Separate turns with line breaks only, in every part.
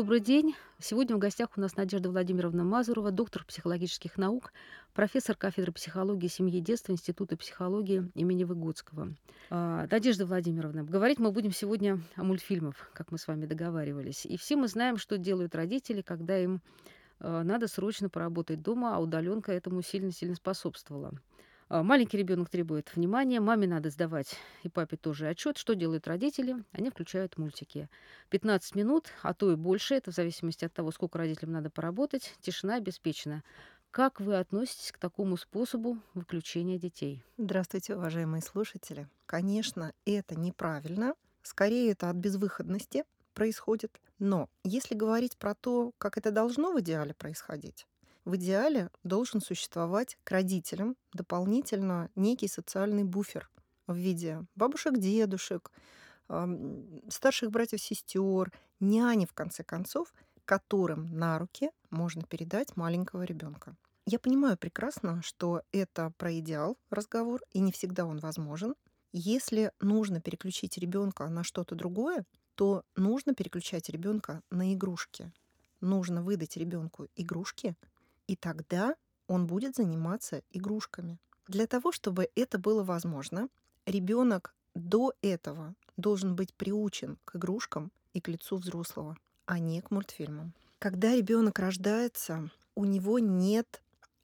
Добрый день. Сегодня в гостях у нас Надежда Владимировна Мазурова, доктор психологических наук, профессор кафедры психологии семьи и детства Института психологии имени Выгодского. А, Надежда Владимировна, говорить мы будем сегодня о мультфильмах, как мы с вами договаривались. И все мы знаем, что делают родители, когда им а, надо срочно поработать дома, а удаленка этому сильно-сильно способствовала. А, маленький ребенок требует внимания, маме надо сдавать и папе тоже отчет, что делают родители. Они включают мультики. 15 минут, а то и больше, это в зависимости от того, сколько родителям надо поработать, тишина обеспечена. Как вы относитесь к такому способу выключения детей?
Здравствуйте, уважаемые слушатели. Конечно, это неправильно. Скорее, это от безвыходности происходит. Но если говорить про то, как это должно в идеале происходить, в идеале должен существовать к родителям дополнительно некий социальный буфер в виде бабушек, дедушек, старших братьев, сестер, няни, в конце концов, которым на руки можно передать маленького ребенка. Я понимаю прекрасно, что это про идеал разговор, и не всегда он возможен. Если нужно переключить ребенка на что-то другое, то нужно переключать ребенка на игрушки. Нужно выдать ребенку игрушки, и тогда он будет заниматься игрушками. Для того, чтобы это было возможно, ребенок до этого должен быть приучен к игрушкам и к лицу взрослого, а не к мультфильмам. Когда ребенок рождается, у него нет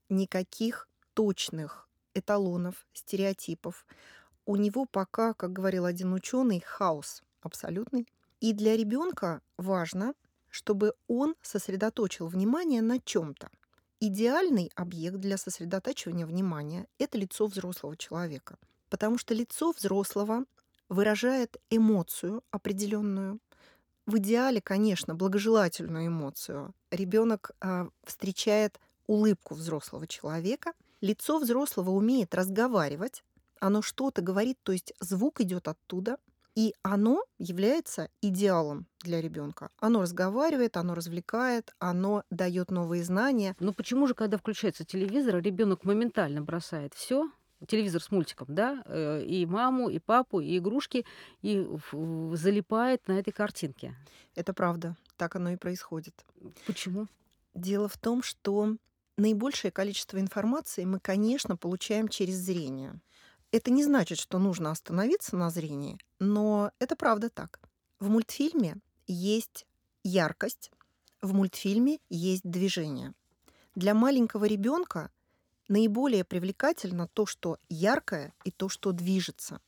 никаких точных эталонов, стереотипов. У него пока, как говорил один ученый, хаос абсолютный. И для ребенка важно, чтобы он сосредоточил внимание на чем-то. Идеальный объект для сосредотачивания внимания — это лицо взрослого человека, потому что лицо взрослого выражает эмоцию определенную. В идеале, конечно, благожелательную эмоцию. Ребенок э, встречает улыбку взрослого человека. Лицо взрослого умеет разговаривать, оно что-то говорит, то есть звук идет оттуда, и оно является идеалом для ребенка. Оно разговаривает, оно развлекает, оно дает новые знания.
Но почему же, когда включается телевизор, ребенок моментально бросает все, телевизор с мультиком, да, э, и маму, и папу, и игрушки, и залипает на этой картинке?
Это правда, так оно и происходит.
Почему?
Дело в том, что наибольшее количество информации мы, конечно, получаем через зрение. Это не значит, что нужно остановиться на зрении, но это правда так. В мультфильме есть яркость, в мультфильме есть движение. Для маленького ребенка наиболее привлекательно то, что яркое и то, что движется.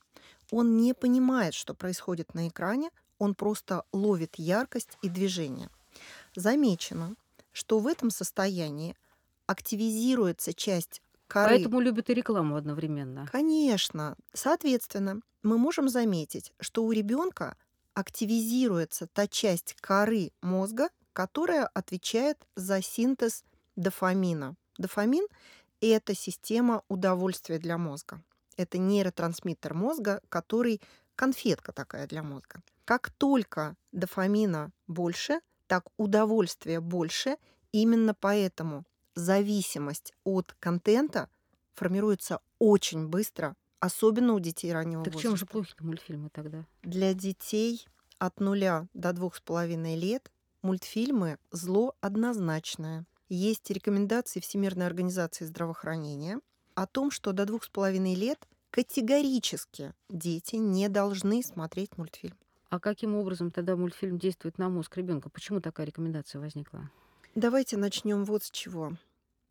Он не понимает, что происходит на экране, он просто ловит яркость и движение. Замечено, что в этом состоянии активизируется часть коры.
Поэтому любят и рекламу одновременно.
Конечно. Соответственно, мы можем заметить, что у ребенка активизируется та часть коры мозга, которая отвечает за синтез дофамина. Дофамин – это система удовольствия для мозга. Это нейротрансмиттер мозга, который конфетка такая для мозга. Как только дофамина больше, так удовольствия больше. Именно поэтому зависимость от контента формируется очень быстро, особенно у детей раннего
так
возраста.
чем же плохи мультфильмы тогда?
Для детей от нуля до двух с половиной лет мультфильмы зло однозначное. Есть рекомендации Всемирной организации здравоохранения о том, что до двух с половиной лет категорически дети не должны смотреть мультфильм.
А каким образом тогда мультфильм действует на мозг ребенка? Почему такая рекомендация возникла?
Давайте начнем вот с чего.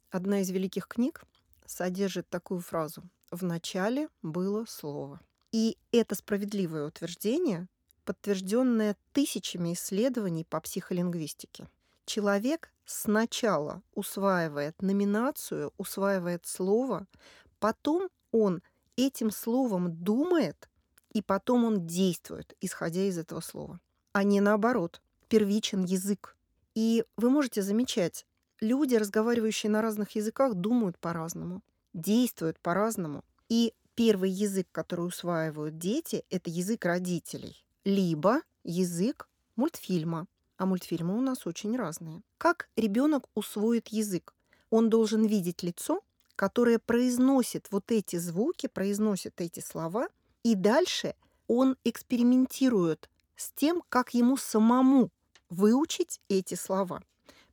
Одна из великих книг содержит такую фразу «В начале было слово». И это справедливое утверждение, подтвержденное тысячами исследований по психолингвистике. Человек сначала усваивает номинацию, усваивает слово, потом он этим словом думает, и потом он действует, исходя из этого слова. А не наоборот. Первичен язык. И вы можете замечать, люди, разговаривающие на разных языках, думают по-разному, действуют по-разному. И первый язык, который усваивают дети, это язык родителей, либо язык мультфильма. А мультфильмы у нас очень разные. Как ребенок усвоит язык? Он должен видеть лицо, которое произносит вот эти звуки, произносит эти слова, и дальше он экспериментирует с тем, как ему самому выучить эти слова.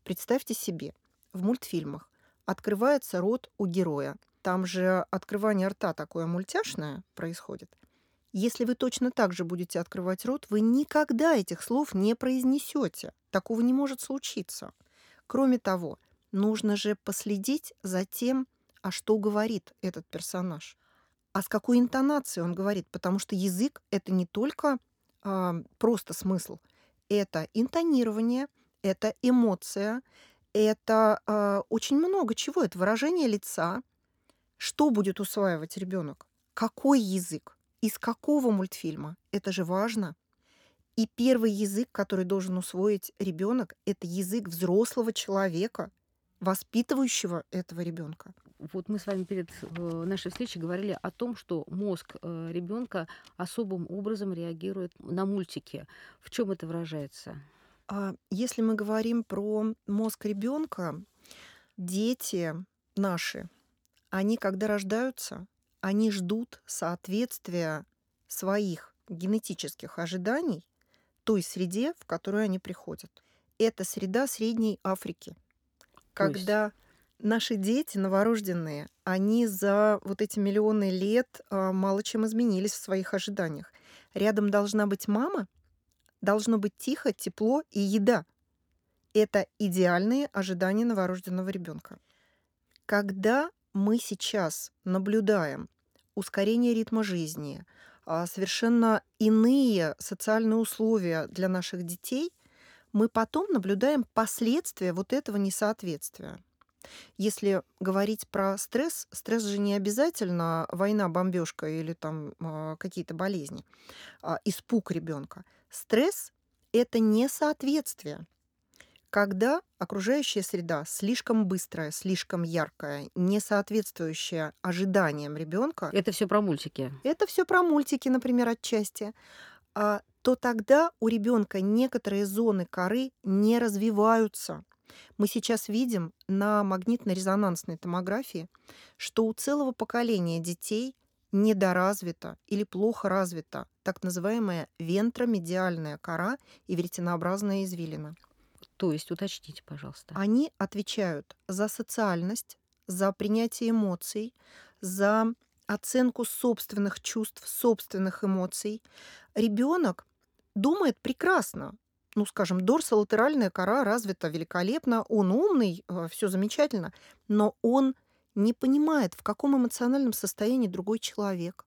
Представьте себе, в мультфильмах открывается рот у героя. Там же открывание рта такое мультяшное происходит. Если вы точно так же будете открывать рот, вы никогда этих слов не произнесете. Такого не может случиться. Кроме того, нужно же последить за тем, а что говорит этот персонаж, а с какой интонацией он говорит, потому что язык это не только а, просто смысл, это интонирование, это эмоция, это а, очень много чего, это выражение лица. Что будет усваивать ребенок? Какой язык? Из какого мультфильма? Это же важно. И первый язык, который должен усвоить ребенок, это язык взрослого человека, воспитывающего этого ребенка.
Вот мы с вами перед э, нашей встречей говорили о том, что мозг э, ребенка особым образом реагирует на мультики. В чем это выражается?
А если мы говорим про мозг ребенка, дети наши, они когда рождаются, они ждут соответствия своих генетических ожиданий той среде, в которую они приходят. Это среда Средней Африки. Когда наши дети новорожденные, они за вот эти миллионы лет а, мало чем изменились в своих ожиданиях. Рядом должна быть мама, должно быть тихо, тепло и еда. Это идеальные ожидания новорожденного ребенка. Когда мы сейчас наблюдаем ускорение ритма жизни, а, совершенно иные социальные условия для наших детей, мы потом наблюдаем последствия вот этого несоответствия. Если говорить про стресс, стресс же не обязательно война, бомбежка или там а, какие-то болезни, а, испуг ребенка. Стресс это несоответствие когда окружающая среда слишком быстрая, слишком яркая, не соответствующая ожиданиям ребенка.
Это все про мультики.
Это все про мультики, например, отчасти. А, то тогда у ребенка некоторые зоны коры не развиваются. Мы сейчас видим на магнитно-резонансной томографии, что у целого поколения детей недоразвита или плохо развита так называемая вентромедиальная кора и веретенообразная извилина.
То есть, уточните, пожалуйста.
Они отвечают за социальность, за принятие эмоций, за оценку собственных чувств, собственных эмоций. Ребенок думает прекрасно. Ну, скажем, дорсолатеральная кора развита великолепно, он умный, э, все замечательно, но он не понимает, в каком эмоциональном состоянии другой человек,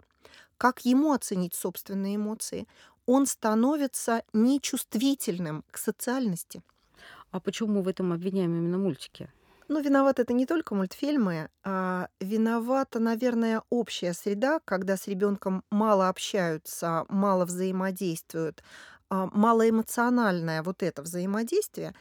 как ему оценить собственные эмоции. Он становится нечувствительным к социальности.
А почему мы в этом обвиняем именно мультики?
Ну, виноват это не только мультфильмы, а виновата, наверное, общая среда, когда с ребенком мало общаются, мало взаимодействуют, а, малоэмоциональное вот это взаимодействие,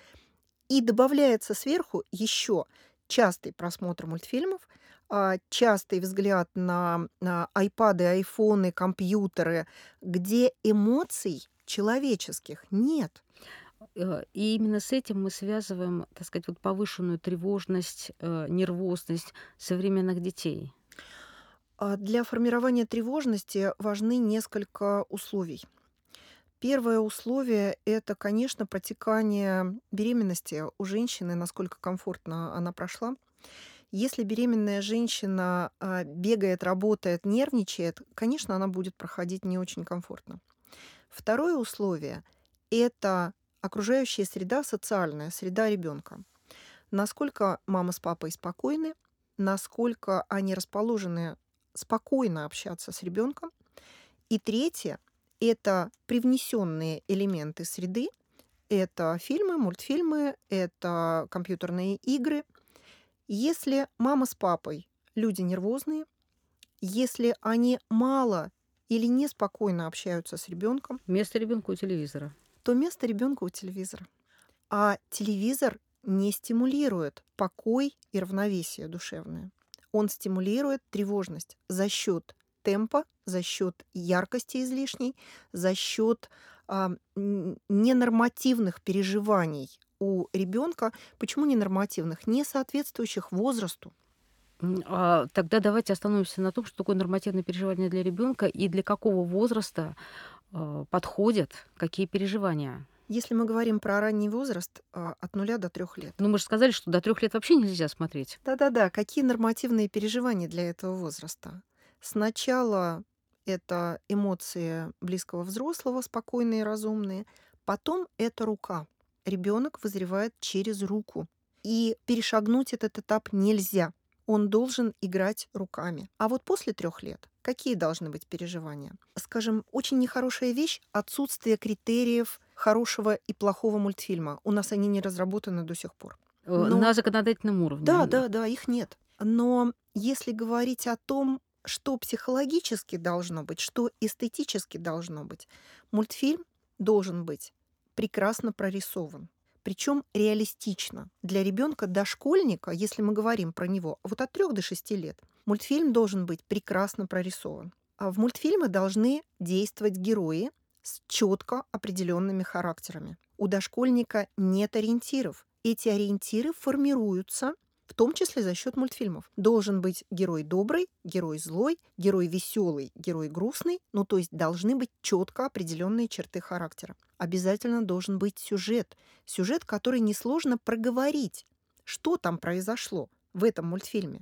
и добавляется сверху еще частый просмотр мультфильмов, а, частый взгляд на, на айпады, айфоны, компьютеры, где эмоций человеческих нет.
Э, и именно с этим мы связываем, так сказать, вот повышенную тревожность, э, нервозность современных детей.
А для формирования тревожности важны несколько условий. Первое условие– это, конечно, протекание беременности у женщины, насколько комфортно она прошла. Если беременная женщина а, бегает, работает, нервничает, конечно, она будет проходить не очень комфортно. Второе условие– это окружающая среда, социальная среда ребенка. Насколько мама с папой спокойны, насколько они расположены спокойно общаться с ребенком. И третье – это привнесенные элементы среды. Это фильмы, мультфильмы, это компьютерные игры. Если мама с папой люди нервозные, если они мало или неспокойно общаются с ребенком.
Место ребенка у телевизора
то место ребенка у телевизора. А телевизор не стимулирует покой и равновесие душевное. Он стимулирует тревожность за счет темпа, за счет яркости излишней, за счет а, ненормативных переживаний у ребенка. Почему ненормативных? Не соответствующих возрасту.
А, тогда давайте остановимся на том, что такое нормативное переживание для ребенка и для какого возраста э, подходят, какие переживания?
Если мы говорим про ранний возраст, а, от 0 до 3 лет.
Ну, мы же сказали, что до 3 лет вообще нельзя смотреть.
Да-да-да. Какие нормативные переживания для этого возраста? Сначала это эмоции близкого взрослого, спокойные и разумные. Потом это рука. Ребенок вызревает через руку. И перешагнуть этот этап нельзя. Он должен играть руками. А вот после трех лет какие должны быть переживания? Скажем, очень нехорошая вещь — отсутствие критериев хорошего и плохого мультфильма. У нас они не разработаны до сих пор.
Э, Но... На законодательном уровне.
Да, да, да, их нет. Но если говорить о том, что психологически должно быть, что эстетически должно быть, мультфильм должен быть прекрасно прорисован. Причем реалистично. Для ребенка дошкольника, если мы говорим про него, вот от 3 до 6 лет, мультфильм должен быть прекрасно прорисован. А в мультфильмы должны действовать герои с четко определенными характерами. У дошкольника нет ориентиров. Эти ориентиры формируются том числе за счет мультфильмов. Должен быть герой добрый, герой злой, герой веселый, герой грустный. Ну, то есть должны быть четко определенные черты характера. Обязательно должен быть сюжет. Сюжет, который несложно проговорить. Что там произошло в этом мультфильме?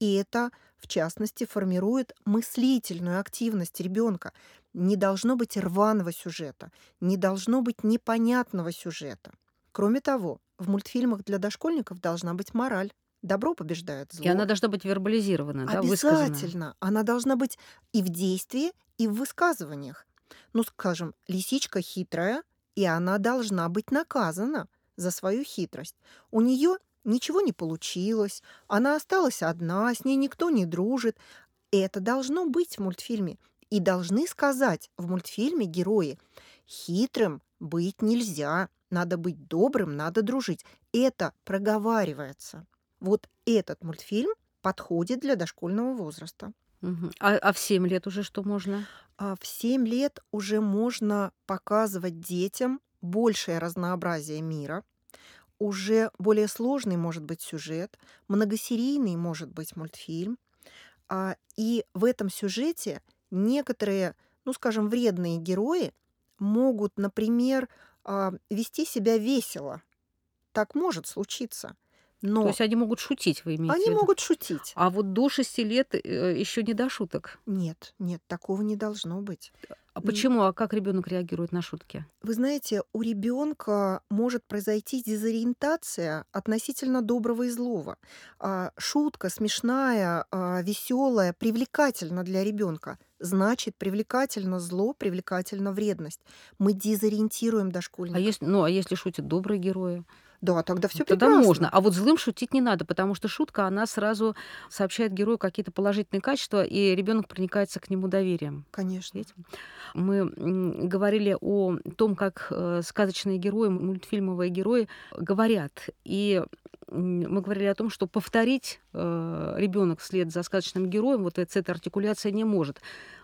И это, в частности, формирует мыслительную активность ребенка. Не должно быть рваного сюжета, не должно быть непонятного сюжета. Кроме того, в мультфильмах для дошкольников должна быть мораль. Добро побеждает зло.
И она должна быть вербализирована, да,
Обязательно. Она должна быть и в действии, и в высказываниях. Ну, скажем, лисичка хитрая, и она должна быть наказана за свою хитрость. У нее ничего не получилось, она осталась одна, с ней никто не дружит. Это должно быть в мультфильме. И должны сказать в мультфильме герои, хитрым быть нельзя, надо быть добрым, надо дружить. Это проговаривается. Вот этот мультфильм подходит для дошкольного возраста.
А, а в 7 лет уже что можно?
А в 7 лет уже можно показывать детям большее разнообразие мира, уже более сложный может быть сюжет, многосерийный может быть мультфильм. А, и в этом сюжете некоторые, ну скажем, вредные герои могут, например, а, вести себя весело. Так может случиться.
Но То есть они могут шутить, вы имеете
они
в виду?
могут шутить.
А вот до 6 лет э, еще не до шуток.
Нет, нет, такого не должно быть.
А почему? А как ребенок реагирует на шутки?
Вы знаете, у ребенка может произойти дезориентация относительно доброго и злого. А, шутка смешная, а, веселая, привлекательна для ребенка. Значит, привлекательно зло, привлекательно вредность. Мы дезориентируем
А
дошкольника.
если, ну, а если шутят добрые герои?
Да, тогда все
Тогда
прекрасно.
можно. А вот злым шутить не надо, потому что шутка, она сразу сообщает герою какие-то положительные качества, и ребенок проникается к нему доверием.
Конечно.
Видите? Мы говорили о том, как э, сказочные герои, мультфильмовые герои говорят. И мы говорили о том, что повторить э, ребенок вслед за сказочным героем вот эта, артикуляция не может.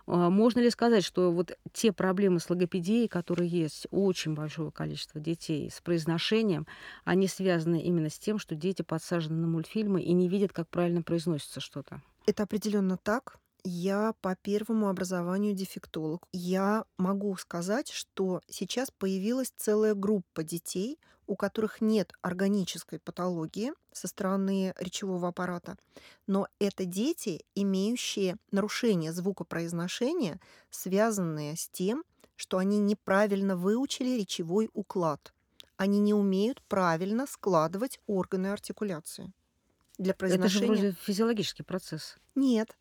А, Можно ли сказать, что вот те проблемы с логопедией, которые есть у очень большого количества детей с произношением, они связаны именно с тем, что дети подсажены на мультфильмы и не видят, как правильно произносится что-то?
Это определенно так. Я по первому образованию дефектолог. Я могу сказать, что сейчас появилась целая группа детей, у которых нет органической патологии со стороны речевого аппарата, но это дети, имеющие нарушение звукопроизношения, связанные с тем, что они неправильно выучили речевой уклад. Они не умеют правильно складывать органы артикуляции. Для
Это же
произношения
вроде физиологический процесс.
нет.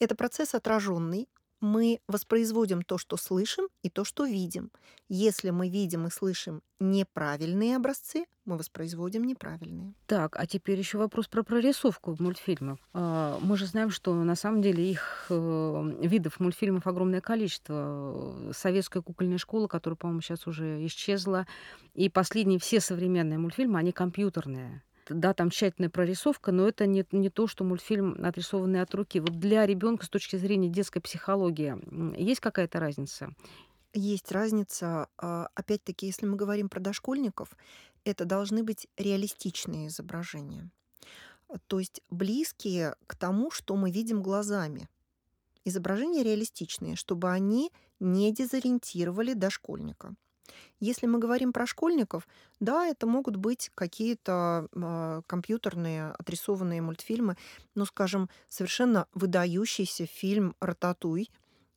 Это процесс отраженный. Мы воспроизводим то, что слышим, и то, что видим. Если мы видим и слышим неправильные образцы, мы воспроизводим неправильные.
Так, а теперь еще вопрос про прорисовку мультфильмов. А, Мы же знаем, что на самом деле их э, видов мультфильмов огромное количество. Советская кукольная школа, которая, по-моему, сейчас уже исчезла, и последние все современные мультфильмы, они компьютерные. Да, там тщательная прорисовка, но это не, не то, что мультфильм отрисованный от руки. Вот для ребенка с точки зрения детской психологии есть какая-то разница?
Есть разница, а, опять-таки, если мы говорим про дошкольников, это должны быть реалистичные изображения. А, То есть близкие к тому, что мы видим глазами. Изображения реалистичные, чтобы они не дезориентировали дошкольника. Если мы говорим про школьников, да, это могут быть какие-то а, компьютерные отрисованные мультфильмы, ну, скажем, совершенно выдающийся фильм «Рататуй»,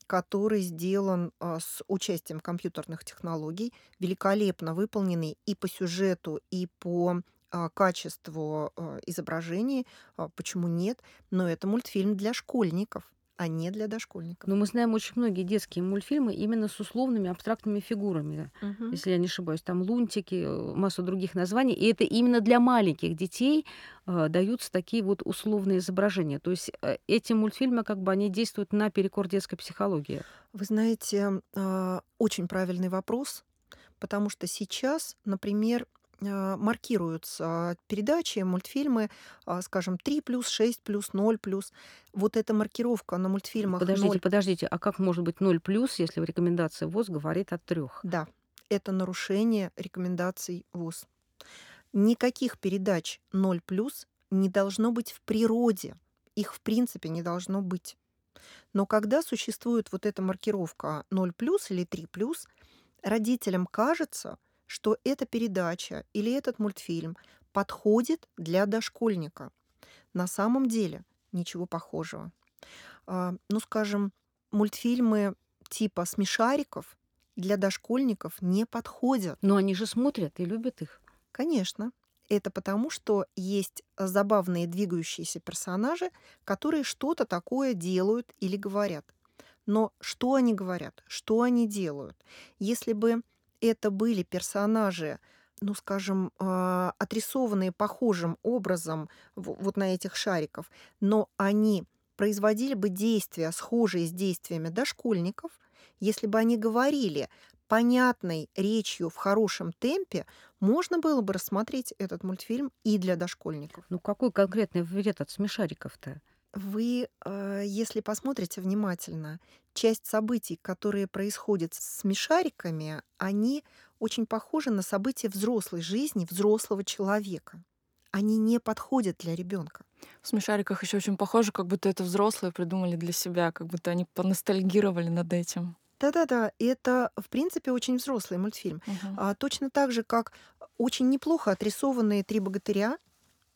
который сделан а, с участием компьютерных технологий, великолепно выполненный и по сюжету, и по а, качеству изображений. Почему нет? Но это мультфильм для школьников а не для дошкольников.
Но мы знаем очень многие детские мультфильмы именно с условными абстрактными фигурами,
Мгм.
если я не ошибаюсь. Там лунтики, э, массу других названий. И это именно для маленьких детей э, даются такие вот условные изображения. То есть э, эти мультфильмы, как бы, они действуют наперекор детской психологии.
Вы знаете, а, очень правильный вопрос, потому что сейчас, например, маркируются передачи, мультфильмы, а, скажем, 3 плюс, 6 плюс, 0 плюс. Вот эта маркировка на мультфильмах
Подождите,
0,
подождите, а как может быть 0 плюс, если в рекомендации ВОЗ говорит от трех?
да, это нарушение рекомендаций ВОЗ. Никаких передач 0 плюс не должно быть в природе. Их в принципе не должно быть. Но когда существует вот эта маркировка 0 плюс или 3 плюс, родителям кажется, что эта передача или этот мультфильм подходит для дошкольника. На самом деле ничего похожего. А, Ну, скажем, мультфильмы типа смешариков для дошкольников не подходят.
Но они же смотрят и любят их.
Конечно, это потому, что есть забавные двигающиеся персонажи, которые что-то такое делают или говорят. Но что они говорят, что они делают? Если бы это были персонажи, ну, скажем, а, отрисованные похожим образом вот на этих шариков, но они производили бы действия, схожие с действиями дошкольников, если бы они говорили понятной речью в хорошем темпе, можно было бы рассмотреть этот мультфильм и для дошкольников.
Ну какой конкретный вред от смешариков-то?
Вы, э, если посмотрите внимательно, часть событий, которые происходят с смешариками, они очень похожи на события взрослой жизни взрослого человека. Они не подходят для ребенка.
В смешариках еще очень похоже, как будто это взрослые придумали для себя, как будто они поностальгировали над этим.
Да-да-да, это, в принципе, очень взрослый мультфильм.
Мгм.
А, точно так же, как очень неплохо отрисованные «Три богатыря»,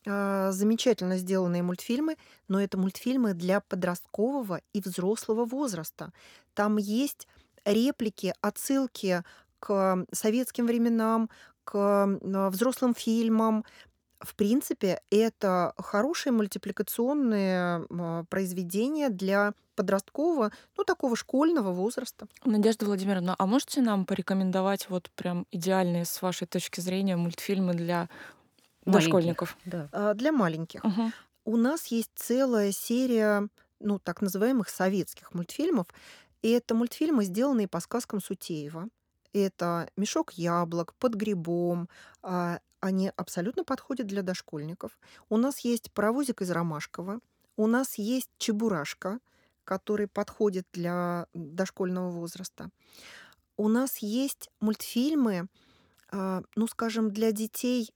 замечательно сделанные мультфильмы, но это мультфильмы для подросткового и взрослого возраста. Там есть реплики, отсылки к советским временам, к а, взрослым фильмам. В принципе, это хорошие мультипликационные а, произведения для подросткового, ну, такого школьного возраста.
Надежда Владимировна, а можете нам порекомендовать вот прям идеальные с вашей точки зрения мультфильмы для дошкольников?
Да.
А, Для маленьких.
Мгм.
У нас есть целая серия, ну, так называемых советских мультфильмов. И это мультфильмы, сделанные по сказкам Сутеева. Это «Мешок яблок», «Под грибом». А, Они абсолютно подходят для дошкольников. У нас есть «Паровозик из Ромашкова». У нас есть «Чебурашка», который подходит для дошкольного возраста. У нас есть мультфильмы, а, ну, скажем, для детей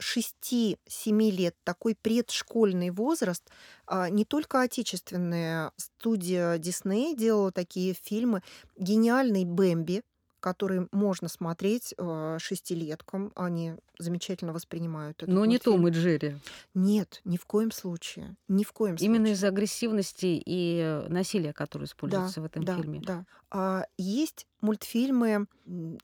6-7 лет, такой предшкольный возраст. А, Не только отечественная студия Дисней делала такие фильмы. Гениальный Бэмби, который можно смотреть э, шестилеткам. Они замечательно воспринимают этот
Но не
мультфильм.
Том и Джерри.
Нет, ни в коем случае. Ни в коем
Именно
случае.
из-за агрессивности и насилия, которое
Да,
используется в этом
да,
фильме.
да. А, есть мультфильмы,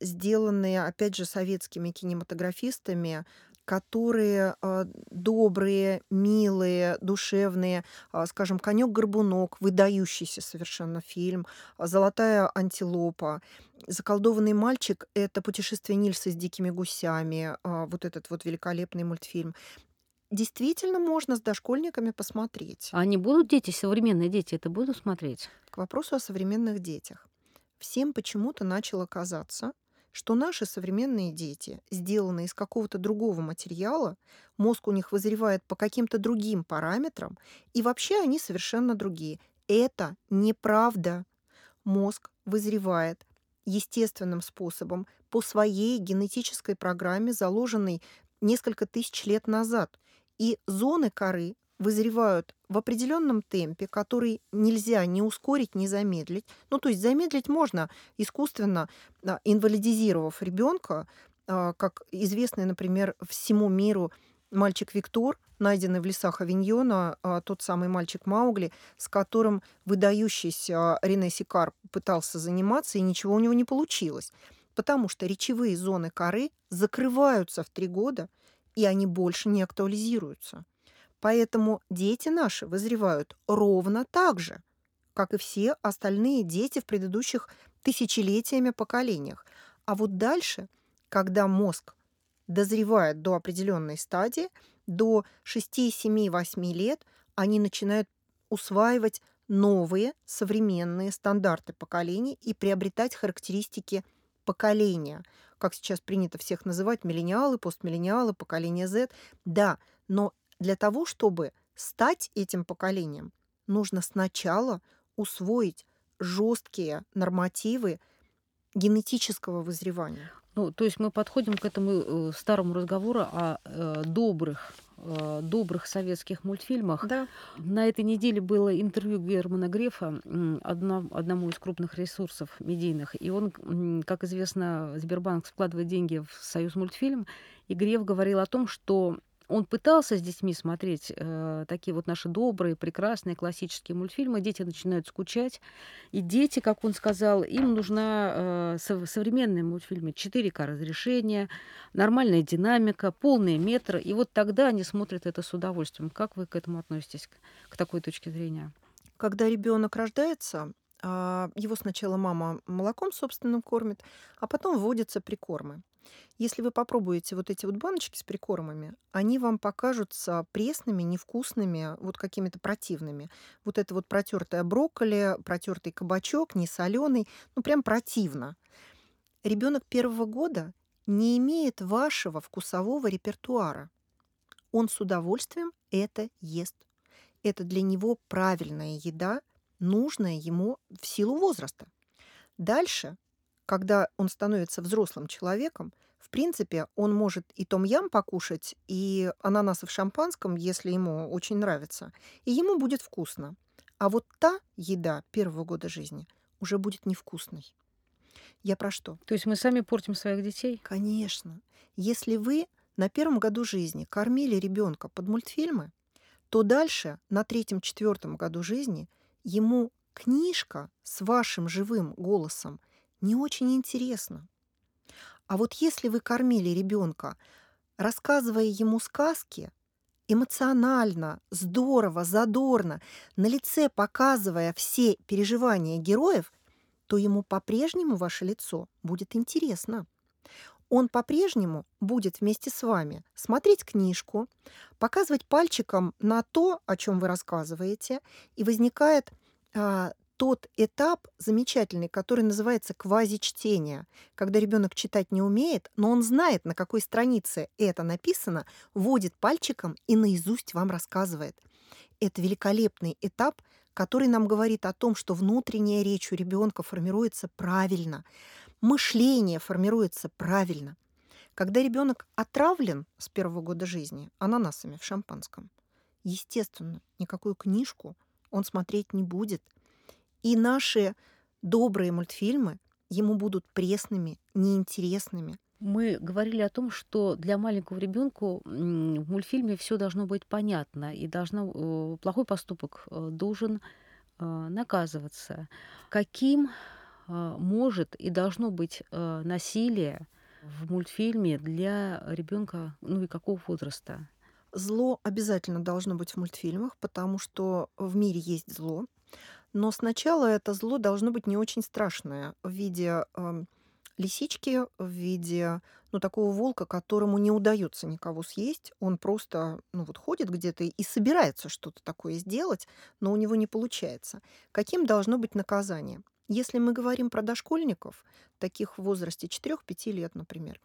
сделанные, опять же, советскими кинематографистами, которые а, добрые, милые, душевные. А, скажем, «Конек-горбунок», выдающийся совершенно фильм, а, «Золотая антилопа», «Заколдованный мальчик» — это «Путешествие Нильса с дикими гусями», вот этот вот великолепный мультфильм. Действительно можно с дошкольниками посмотреть.
А они будут дети, современные дети, это будут смотреть?
К вопросу о современных детях. Всем почему-то начало казаться, что наши современные дети сделаны из какого-то другого материала, мозг у них вызревает по каким-то другим параметрам, и вообще они совершенно другие. Это неправда. Мозг вызревает естественным способом по своей генетической программе, заложенной несколько тысяч лет назад. И зоны коры вызревают в определенном темпе, который нельзя ни ускорить, ни замедлить. Ну, то есть замедлить можно, искусственно а, инвалидизировав ребенка, а, как известный, например, всему миру мальчик Виктор, найденный в лесах Авиньона, а, тот самый мальчик Маугли, с которым выдающийся Рене Сикар пытался заниматься, и ничего у него не получилось. Потому что речевые зоны коры закрываются в три года, и они больше не актуализируются. Поэтому дети наши вызревают ровно так же, как и все остальные дети в предыдущих тысячелетиями поколениях. А вот дальше, когда мозг дозревает до определенной стадии, до 6, 7, 8 лет, они начинают усваивать новые современные стандарты поколений и приобретать характеристики поколения, как сейчас принято всех называть, миллениалы, постмиллениалы, поколение Z. Да, но для того, чтобы стать этим поколением, нужно сначала усвоить жесткие нормативы генетического вызревания.
Ну, то есть мы подходим к этому э, старому разговору о э, добрых э, добрых советских мультфильмах.
Да.
На этой неделе было интервью Германа Грефа одно, одному из крупных ресурсов медийных. И он, как известно, Сбербанк складывает деньги в Союз мультфильм. И Греф говорил о том, что он пытался с детьми смотреть э, такие вот наши добрые, прекрасные классические мультфильмы. Дети начинают скучать. И дети, как он сказал, им нужна э, сов- современные мультфильмы. 4К разрешение, нормальная динамика, полные метры. И вот тогда они смотрят это с удовольствием. Как вы к этому относитесь, к, такой точке зрения?
Когда ребенок рождается, его сначала мама молоком собственным кормит, а потом вводятся прикормы. Если вы попробуете вот эти вот баночки с прикормами, они вам покажутся пресными, невкусными, вот какими-то противными. Вот это вот протертое брокколи, протертый кабачок, не соленый, ну прям противно. Ребенок первого года не имеет вашего вкусового репертуара. Он с удовольствием это ест. Это для него правильная еда, нужная ему в силу возраста. Дальше когда он становится взрослым человеком, в принципе, он может и том-ям покушать, и ананасы в шампанском, если ему очень нравится, и ему будет вкусно. А вот та еда первого года жизни уже будет невкусной. Я про что?
То есть мы сами портим своих детей?
Конечно. Если вы на первом году жизни кормили ребенка под мультфильмы, то дальше, на третьем-четвертом году жизни, ему книжка с вашим живым голосом не очень интересно. А вот если вы кормили ребенка, рассказывая ему сказки, эмоционально, здорово, задорно, на лице показывая все переживания героев, то ему по-прежнему ваше лицо будет интересно. Он по-прежнему будет вместе с вами смотреть книжку, показывать пальчиком на то, о чем вы рассказываете, и возникает а, тот этап замечательный, который называется квазичтение, когда ребенок читать не умеет, но он знает, на какой странице это написано, водит пальчиком и наизусть вам рассказывает. Это великолепный этап, который нам говорит о том, что внутренняя речь у ребенка формируется правильно, мышление формируется правильно. Когда ребенок отравлен с первого года жизни ананасами в шампанском, естественно, никакую книжку он смотреть не будет – и наши добрые мультфильмы ему будут пресными, неинтересными.
Мы говорили о том, что для маленького ребенка в мультфильме все должно быть понятно, и должно, э, плохой поступок э, должен э, наказываться. Каким может и должно быть насилие в мультфильме для ребенка, ну и какого возраста?
Зло обязательно должно быть в мультфильмах, потому что в мире есть зло. Но сначала это зло должно быть не очень страшное в виде э, лисички, в виде ну, такого волка, которому не удается никого съесть. Он просто ну, вот ходит где-то и собирается что-то такое сделать, но у него не получается. Каким должно быть наказание? Если мы говорим про дошкольников, таких в возрасте 4-5 лет, например,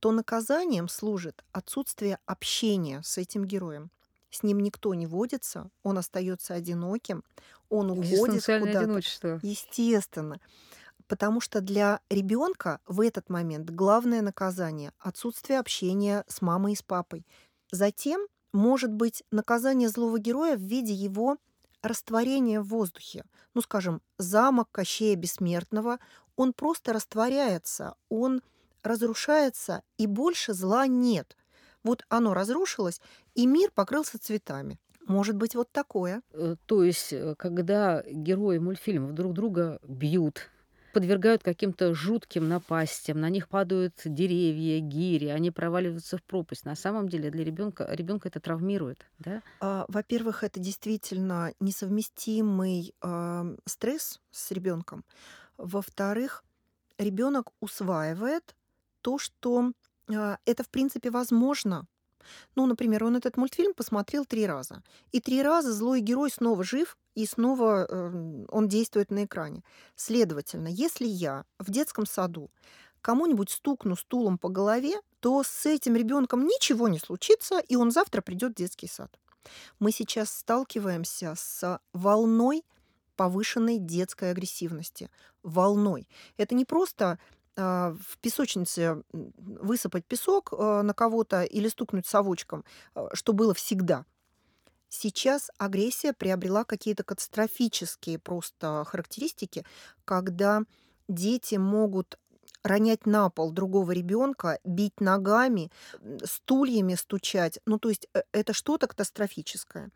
то наказанием служит отсутствие общения с этим героем с ним никто не водится, он остается одиноким, он уходит куда-то.
одиночество.
Естественно. Потому что для ребенка в этот момент главное наказание отсутствие общения с мамой и с папой. Затем может быть наказание злого героя в виде его растворения в воздухе. Ну, скажем, замок Кощея Бессмертного, он просто растворяется, он разрушается, и больше зла нет. Вот оно разрушилось, и мир покрылся цветами. Может быть, вот такое.
Э, То есть, э, когда герои мультфильмов друг друга бьют, подвергают каким-то жутким напастям, на них падают деревья, гири, они проваливаются в пропасть. На самом деле для ребенка ребенка это травмирует, да?
А, Во-первых, это действительно несовместимый стресс с ребенком. Во-вторых, ребенок усваивает то, что а, это в принципе возможно. Ну, например, он этот мультфильм посмотрел три раза. И три раза злой герой снова жив, и снова эм, он действует на экране. Следовательно, если я в детском саду кому-нибудь стукну стулом по голове, то с этим ребенком ничего не случится, и он завтра придет в детский сад. Мы сейчас сталкиваемся с волной повышенной детской агрессивности. Волной. Это не просто в песочнице высыпать песок а, на кого-то или стукнуть совочком, а, что было всегда. Сейчас агрессия приобрела какие-то катастрофические просто характеристики, когда дети могут ронять на пол другого ребенка, бить ногами, стульями стучать. Ну, то есть э, это что-то катастрофическое.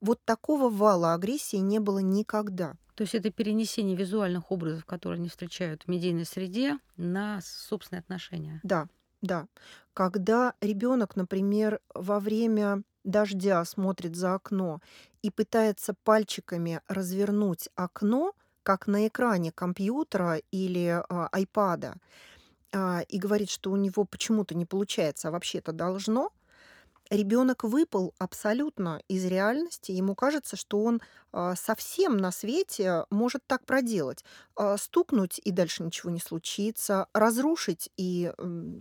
Вот такого вала агрессии не было никогда.
То есть это перенесение визуальных образов, которые они встречают в медийной среде, на собственные отношения.
Да, да. Когда ребенок, например, во время дождя смотрит за окно и пытается пальчиками развернуть окно, как на экране компьютера или а, айпада, а, и говорит, что у него почему-то не получается, а вообще-то должно, ребенок выпал абсолютно из реальности. Ему кажется, что он а, совсем на свете может так проделать. Стукнуть, и дальше ничего не случится. Разрушить, и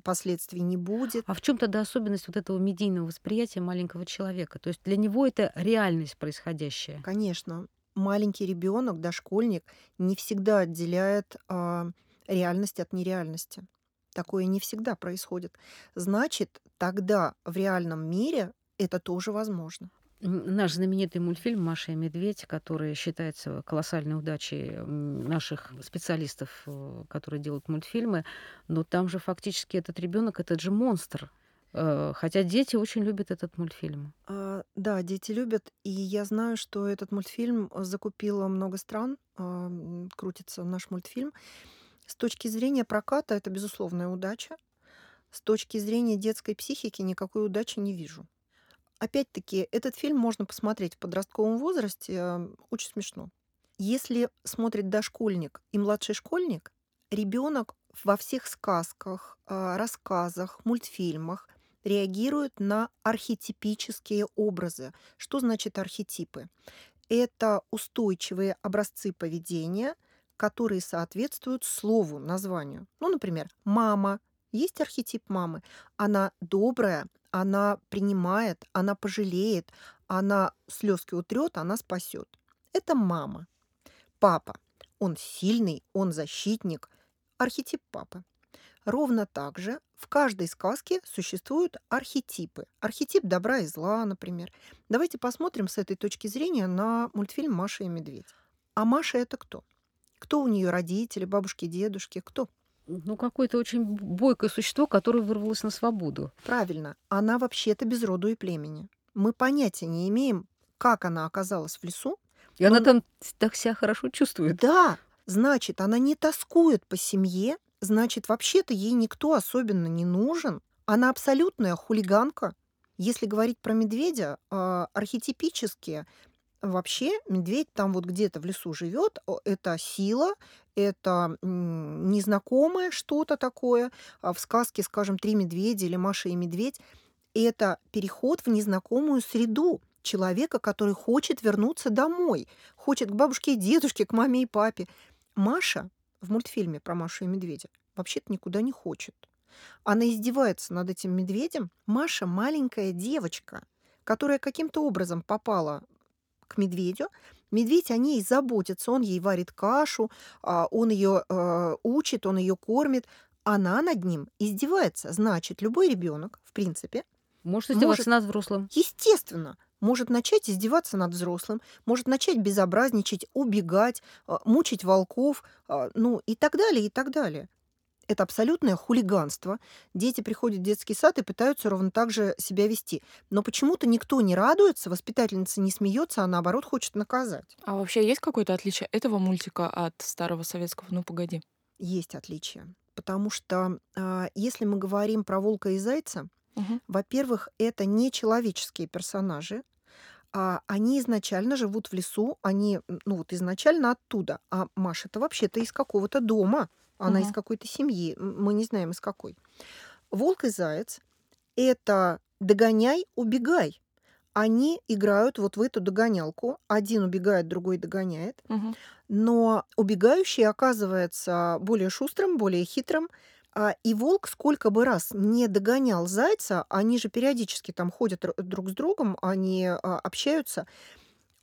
последствий не будет.
А в чем тогда особенность вот этого медийного восприятия маленького человека? То есть для него это реальность происходящая.
Конечно, маленький ребенок, дошкольник, не всегда отделяет а, реальность от нереальности. Такое не всегда происходит. Значит, тогда в реальном мире это тоже возможно.
Наш знаменитый мультфильм «Маша и медведь», который считается колоссальной удачей наших специалистов, э, которые делают мультфильмы, но там же фактически этот ребенок, этот же монстр. Э, Хотя дети очень любят этот мультфильм.
А, да, дети любят, и я знаю, что этот мультфильм закупило много стран, а, крутится наш мультфильм. С точки зрения проката это безусловная удача. С точки зрения детской психики никакой удачи не вижу. Опять-таки, этот фильм можно посмотреть в подростковом возрасте, а, очень смешно. Если смотрит дошкольник и младший школьник, ребенок во всех сказках, рассказах, мультфильмах реагирует на архетипические образы. Что значит архетипы? Это устойчивые образцы поведения, которые соответствуют слову, названию. Ну, например, мама. Есть архетип мамы. Она добрая, она принимает, она пожалеет, она слезки утрет, она спасет. Это мама. Папа. Он сильный, он защитник. Архетип папы. Ровно так же в каждой сказке существуют архетипы. Архетип добра и зла, например. Давайте посмотрим с этой точки зрения на мультфильм «Маша и медведь». А Маша это кто? Кто у нее родители, бабушки, дедушки? Кто?
Ну, какое-то очень бойкое существо, которое вырвалось на свободу.
Правильно, она вообще-то без роду и племени. Мы понятия не имеем, как она оказалась в лесу.
И она
Ну,
там так себя хорошо чувствует.
Да, значит, она не тоскует по семье, значит, вообще-то ей никто особенно не нужен. Она абсолютная хулиганка. Если говорить про медведя, а, архетипически вообще медведь там вот где-то в лесу живет, это сила, это незнакомое что-то такое. А В сказке, скажем, «Три медведя» или «Маша и медведь» это переход в незнакомую среду человека, который хочет вернуться домой, хочет к бабушке и дедушке, к маме и папе. Маша в мультфильме про Машу и медведя вообще-то никуда не хочет. Она издевается над этим медведем. Маша маленькая девочка, которая каким-то образом попала к медведю. Медведь о ней заботится, он ей варит кашу, а, он ее э, учит, он ее кормит. Она над ним издевается. Значит, любой ребенок, в принципе,
Может издеваться
Может,
над взрослым.
естественно, может начать издеваться над взрослым, может начать безобразничать, убегать, а, мучить волков, а, ну и так далее, и так далее. Это абсолютное хулиганство. Дети приходят в детский сад и пытаются ровно так же себя вести. Но почему-то никто не радуется, воспитательница не смеется, а наоборот хочет наказать.
А вообще есть какое-то отличие этого мультика от старого советского «Ну, погоди»?
Есть отличия. Потому что а, если мы говорим про волка и зайца,
Мгм.
во-первых, это не человеческие персонажи, а они изначально живут в лесу, они, ну вот изначально оттуда. А Маша-то вообще-то из какого-то дома, она из
Мгм.
какой-то семьи, мы не знаем из какой. Волк и заяц это догоняй, убегай. Они играют вот в эту догонялку. Один убегает, другой догоняет.
Мгм.
Но убегающий оказывается более шустрым, более хитрым. А, И волк сколько бы раз не догонял зайца, они же периодически там ходят р- друг с другом, они а, общаются.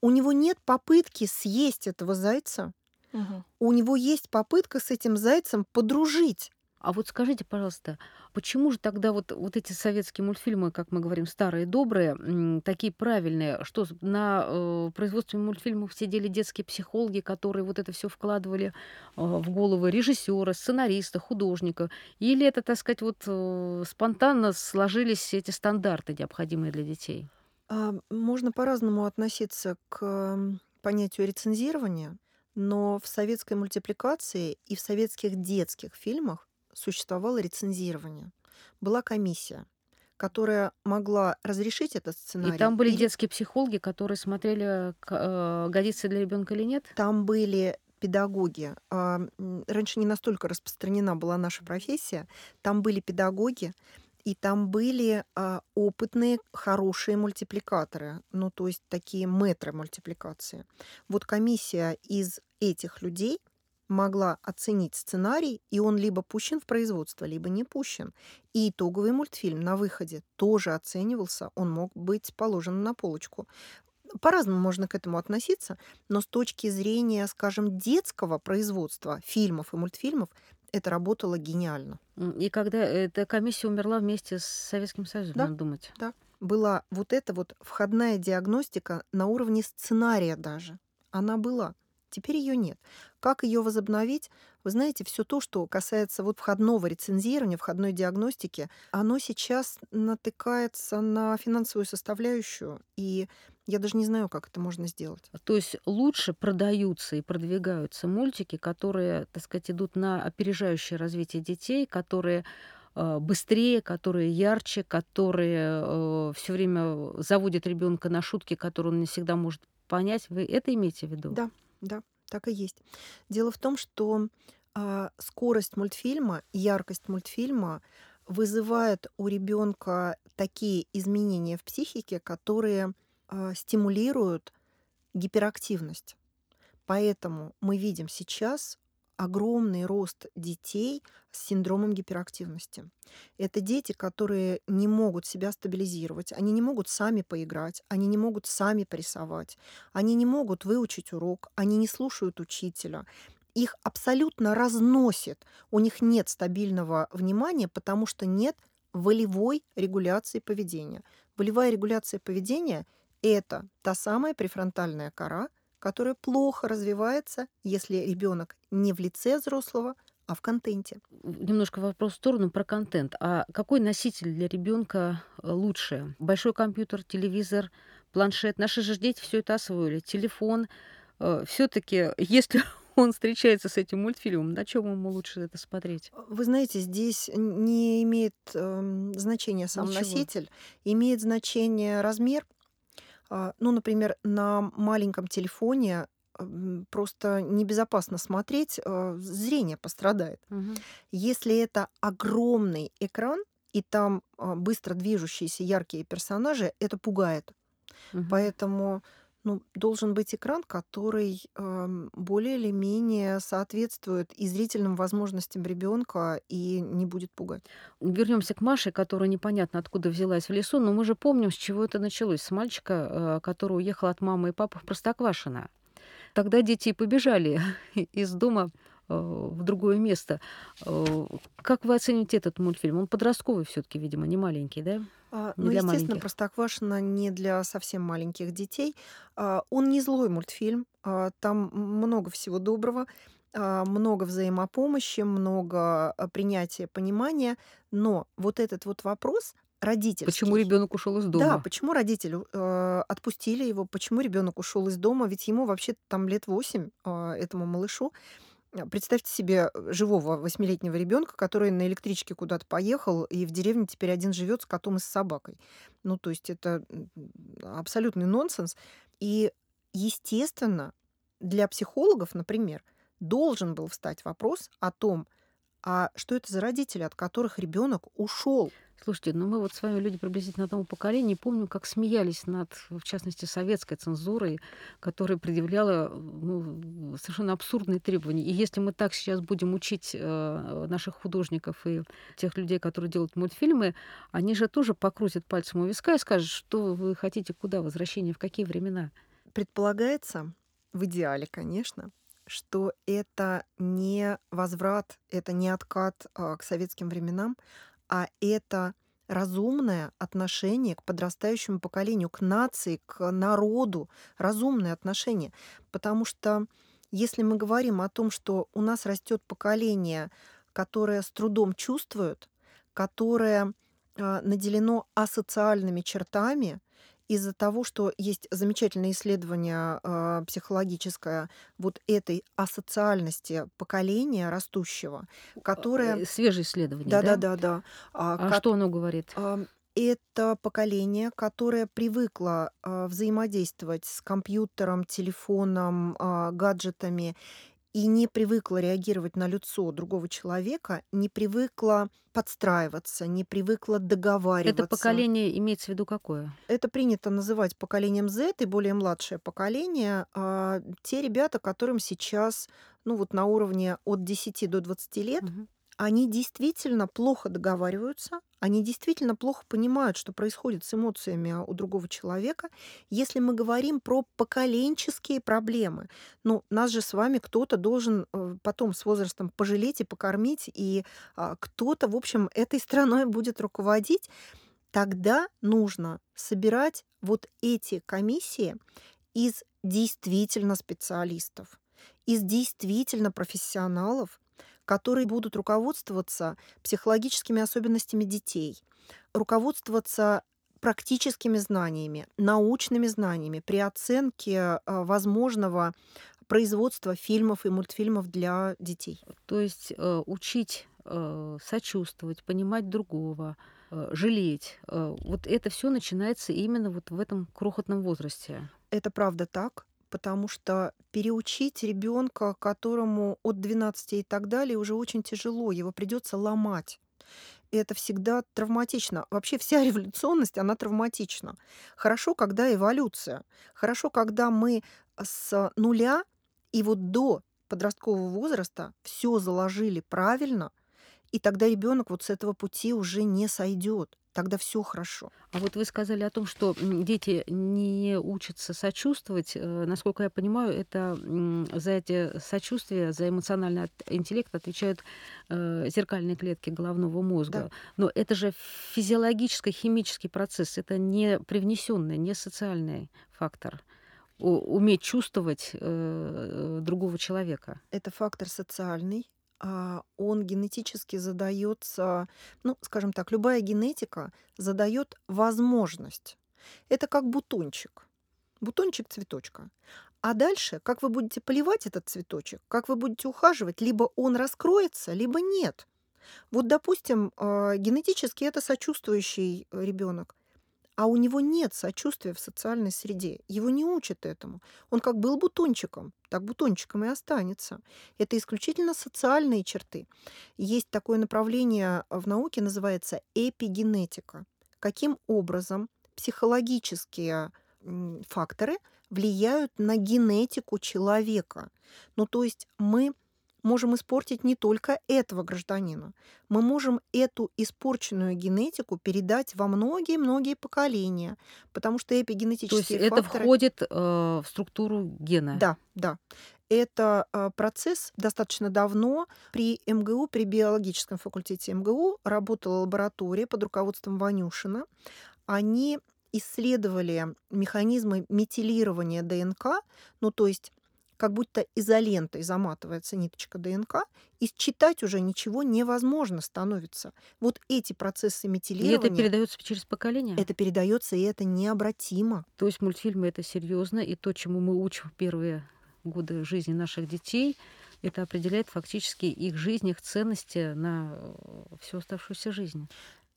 У него нет попытки съесть этого зайца.
Мгм.
У него есть попытка с этим зайцем подружить.
А вот скажите, пожалуйста, почему же тогда вот, вот эти советские мультфильмы, как мы говорим, старые, добрые, такие правильные, что на э, производстве мультфильмов сидели детские психологи, которые вот это все вкладывали э, в головы режиссера, сценариста, художника, или это, так сказать, вот э, спонтанно сложились эти стандарты, необходимые для детей?
А, Можно по-разному относиться к понятию рецензирования, но в советской мультипликации и в советских детских фильмах существовало рецензирование. Была комиссия, которая могла разрешить этот
И
сценарий.
там были
или
детские психологи, которые смотрели, э, годится для ребенка или нет?
Там были педагоги. А, Раньше не настолько распространена была наша профессия. Там были педагоги, и там были а, опытные, хорошие мультипликаторы. Ну, то есть такие мэтры мультипликации. Вот комиссия из этих людей могла оценить сценарий, и он либо пущен в производство, либо не пущен. И итоговый мультфильм на выходе тоже оценивался, он мог быть положен на полочку. По-разному можно к этому относиться, но с точки зрения, скажем, детского производства фильмов и мультфильмов, это работало гениально.
И когда эта комиссия умерла вместе с Советским Союзом,
Да.
надо думать.
Да. Была вот эта вот входная диагностика на уровне сценария даже. Она была. Теперь ее нет. Как ее возобновить? Вы знаете, все то, что касается вот входного рецензирования, входной диагностики, оно сейчас натыкается на финансовую составляющую, и я даже не знаю, как это можно сделать.
То есть лучше продаются и продвигаются мультики, которые, так сказать, идут на опережающее развитие детей, которые э, быстрее, которые ярче, которые все время заводят ребенка на шутки, которые он не всегда может понять. Вы это имеете в виду?
Да, да, так и есть. Дело в том, что а, скорость мультфильма, яркость мультфильма вызывает у ребенка такие изменения в психике, которые а, стимулируют гиперактивность. Поэтому мы видим сейчас огромный рост детей с синдромом гиперактивности. Это дети, которые не могут себя стабилизировать, они не могут сами поиграть, они не могут сами порисовать, они не могут выучить урок, они не слушают учителя. Их абсолютно разносит. У них нет стабильного внимания, потому что нет волевой регуляции поведения. Волевая регуляция поведения – это та самая префронтальная кора, которая плохо развивается, если ребенок не в лице взрослого, а в контенте.
Немножко вопрос в сторону про контент. А какой носитель для ребенка лучше? Большой компьютер, телевизор, планшет? Наши же дети все это освоили. Телефон. Все-таки, если он встречается с этим мультфильмом, на чем ему лучше это смотреть?
Вы знаете, здесь не имеет э, значения сам
Ничего.
носитель, имеет значение размер. А, Ну, например, на маленьком телефоне просто небезопасно смотреть, э, зрение пострадает.
Мгм.
Если это огромный экран, и там а, быстро движущиеся яркие персонажи, это пугает.
Мгм.
Поэтому ну, должен быть экран, который эм, более или менее соответствует и зрительным возможностям ребенка и не будет пугать.
Вернемся к Маше, которая непонятно откуда взялась в лесу, но мы же помним, с чего это началось. С мальчика, э, который уехал от мамы и папы в Простоквашино. Тогда дети побежали из дома в другое место. Как вы оцените этот мультфильм? Он подростковый все таки видимо, не маленький, да?
А,
Не
ну, естественно,
маленьких.
Простоквашино не для совсем маленьких детей. А, он не злой мультфильм. А, там много всего доброго, много взаимопомощи, много принятия, понимания. Но вот этот вот вопрос
Почему
родительский.
ребенок ушел из
Да,
дома?
почему родители э, отпустили его, почему ребенок ушел из дома, ведь ему вообще там лет 8, этому малышу. А, Представьте себе э, живого восьмилетнего ребенка, который на электричке куда-то поехал и в деревне теперь один живет с котом и с собакой. Ну, то есть это абсолютный нонсенс. И, естественно, для психологов, например, должен был встать вопрос о том, а что это за родители, от которых ребенок ушел?
Слушайте, ну мы вот с вами люди приблизительно одного поколения. Помню, как смеялись над, в частности, советской цензурой, которая предъявляла ну, совершенно абсурдные требования. И если мы так сейчас будем учить э, наших художников и тех людей, которые делают мультфильмы, они же тоже покрутят пальцем у виска и скажут, что вы хотите, куда возвращение, в какие времена.
Предполагается, в идеале, конечно, что это не возврат, это не откат а, к советским временам, а это разумное отношение к подрастающему поколению, к нации, к народу, разумное отношение. Потому что если мы говорим о том, что у нас растет поколение, которое с трудом чувствует, которое а, наделено асоциальными чертами, из-за того, что есть замечательное исследование э, психологическое вот этой асоциальности поколения растущего, которое...
Э, Свежее исследование, да?
Да-да-да-да. а,
А
ко-
что оно говорит?
это поколение, которое привыкло а, взаимодействовать с компьютером, телефоном, а, гаджетами и не привыкло реагировать на лицо другого человека, не привыкло подстраиваться, не привыкло
Это
договариваться.
поколение имеется в виду какое?
Это принято называть поколением Z и более младшее поколение. а, те ребята, которым сейчас, ну вот на уровне от 10 до 20 лет,
Мгм.
Они действительно плохо договариваются, они действительно плохо понимают, что происходит с эмоциями у другого человека. Если мы говорим про поколенческие проблемы, ну, нас же с вами кто-то должен э, потом с возрастом пожалеть и покормить, и а, кто-то, в общем, этой страной будет руководить, тогда нужно собирать вот эти комиссии из действительно специалистов, из действительно профессионалов, которые будут руководствоваться психологическими особенностями детей, руководствоваться практическими знаниями, научными знаниями при оценке а, возможного производства фильмов и мультфильмов для детей.
То есть э, учить э, сочувствовать, понимать другого, э, жалеть. э, вот это все начинается именно вот в этом крохотном возрасте.
Это правда так, потому что переучить ребенка, которому от 12 и так далее, уже очень тяжело, его придется ломать. И это всегда травматично. Вообще вся революционность, она травматична. Хорошо, когда эволюция. Хорошо, когда мы с нуля и вот до подросткового возраста все заложили правильно, и тогда ребенок вот с этого пути уже не сойдет. Тогда все хорошо.
А вот вы сказали о том, что дети не учатся сочувствовать. Э, Насколько я понимаю, это за эти сочувствия, за эмоциональный интеллект отвечают э, зеркальные клетки головного мозга.
Да.
Но это же физиологический, химический процесс. Это не привнесенный, не социальный фактор. Уметь чувствовать э, другого человека.
Это фактор социальный. А, Он генетически задается, ну, скажем так, любая генетика задает возможность. Это как бутончик. Бутончик цветочка. А дальше, как вы будете поливать этот цветочек, как вы будете ухаживать, либо он раскроется, либо нет. Вот, допустим, а, генетически это сочувствующий ребенок, а у него нет сочувствия в социальной среде. Его не учат этому. Он как был бутончиком, так бутончиком и останется. Это исключительно социальные черты. Есть такое направление в науке, называется эпигенетика. Каким образом психологические факторы влияют на генетику человека. Ну, то есть мы можем испортить не только этого гражданина. Мы можем эту испорченную генетику передать во многие-многие поколения, потому что
То есть
эпигенетические
это
факторы...
входит э, в структуру гена.
Да, да. Это а, процесс достаточно давно. При МГУ, при биологическом факультете МГУ работала лаборатория под руководством Ванюшина. Они исследовали механизмы метилирования ДНК, ну то есть как будто изолентой заматывается ниточка ДНК, и считать уже ничего невозможно становится. Вот эти процессы метилирования...
И это передается через поколение?
Это передается, и это необратимо.
То есть мультфильмы это серьезно, и то, чему мы учим в первые годы жизни наших детей, это определяет фактически их жизнь, их ценности на э, всю оставшуюся жизнь.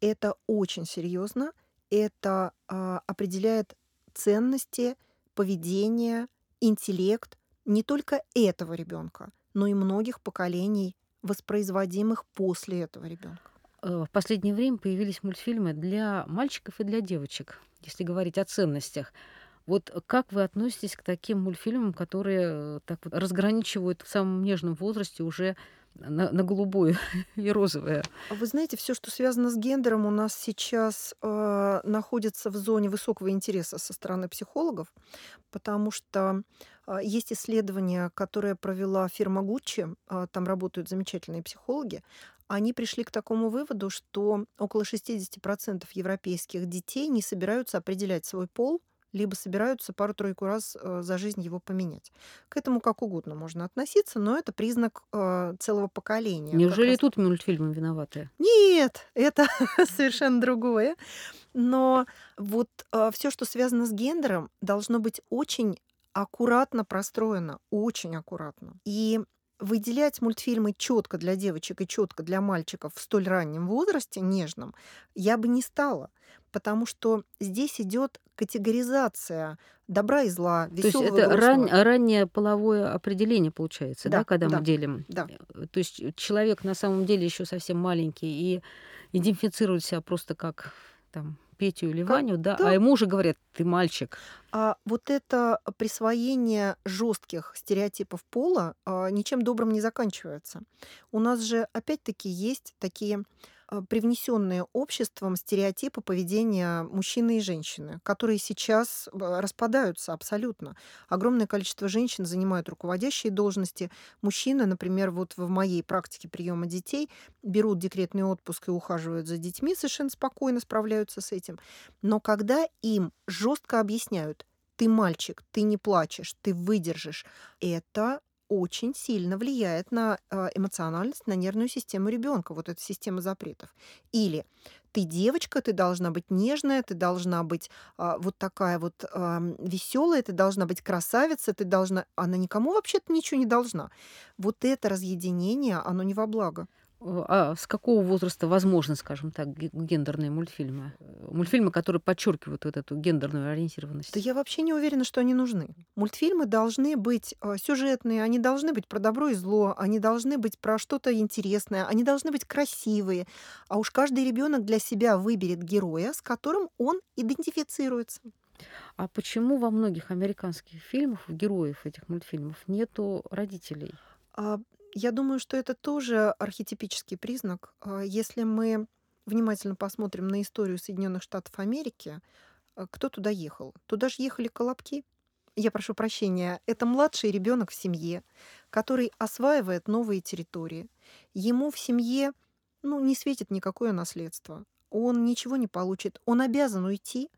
Это очень серьезно. Это а, определяет ценности, поведение, интеллект не только этого ребенка, но и многих поколений, воспроизводимых после этого ребенка.
Э, в последнее время появились мультфильмы для мальчиков и для девочек, если говорить о ценностях. Вот как вы относитесь к таким мультфильмам, которые э, так вот разграничивают в самом нежном возрасте уже на, на голубое и розовое.
А вы знаете, все, что связано с гендером, у нас сейчас э, находится в зоне высокого интереса со стороны психологов, потому что есть исследование, которое провела фирма Гуччи, э, там работают замечательные психологи. Они пришли к такому выводу, что около 60% европейских детей не собираются определять свой пол либо собираются пару-тройку раз э, за жизнь его поменять. К этому как угодно можно относиться, но это признак э, целого поколения.
Неужели раз... тут мультфильмы виноваты?
Нет, это совершенно другое. Но вот э, все, что связано с гендером, должно быть очень аккуратно простроено, очень аккуратно. И выделять мультфильмы четко для девочек и четко для мальчиков в столь раннем возрасте, нежном, я бы не стала потому что здесь идет категоризация добра и зла, веселого
То есть это ран, раннее половое определение получается, да, да когда да, мы делим.
Да.
Э, то есть человек на самом деле еще совсем маленький и идентифицирует себя просто как там Петю или как, Ваню, да, да, а ему уже говорят, ты мальчик.
А вот это присвоение жестких стереотипов пола а, ничем добрым не заканчивается. У нас же опять-таки есть такие привнесенные обществом стереотипы поведения мужчины и женщины, которые сейчас а, распадаются абсолютно. Огромное количество женщин занимают руководящие должности. Мужчины, например, вот в моей практике приема детей, берут декретный отпуск и ухаживают за детьми, совершенно спокойно справляются с этим. Но когда им жестко объясняют, ты мальчик, ты не плачешь, ты выдержишь, это очень сильно влияет на а, эмоциональность, на нервную систему ребенка, вот эта система запретов. Или ты девочка, ты должна быть нежная, ты должна быть а, вот такая вот а, веселая, ты должна быть красавица, ты должна... Она никому вообще-то ничего не должна. Вот это разъединение, оно не во благо.
А с какого возраста возможно, скажем так, гендерные мультфильмы? Мультфильмы, которые подчеркивают вот эту гендерную ориентированность.
Да я вообще не уверена, что они нужны. Мультфильмы должны быть а, сюжетные, они должны быть про добро и зло, они должны быть про что-то интересное, они должны быть красивые. А уж каждый ребенок для себя выберет героя, с которым он идентифицируется.
А почему во многих американских фильмах, у героев этих мультфильмов, нету родителей?
Я думаю, что это тоже архетипический признак. А, если мы внимательно посмотрим на историю Соединенных Штатов Америки, а, кто туда ехал? Туда же ехали колобки. Я прошу прощения, это младший ребенок в семье, который осваивает новые территории. Ему в семье ну, не светит никакое наследство. Он ничего не получит. Он обязан уйти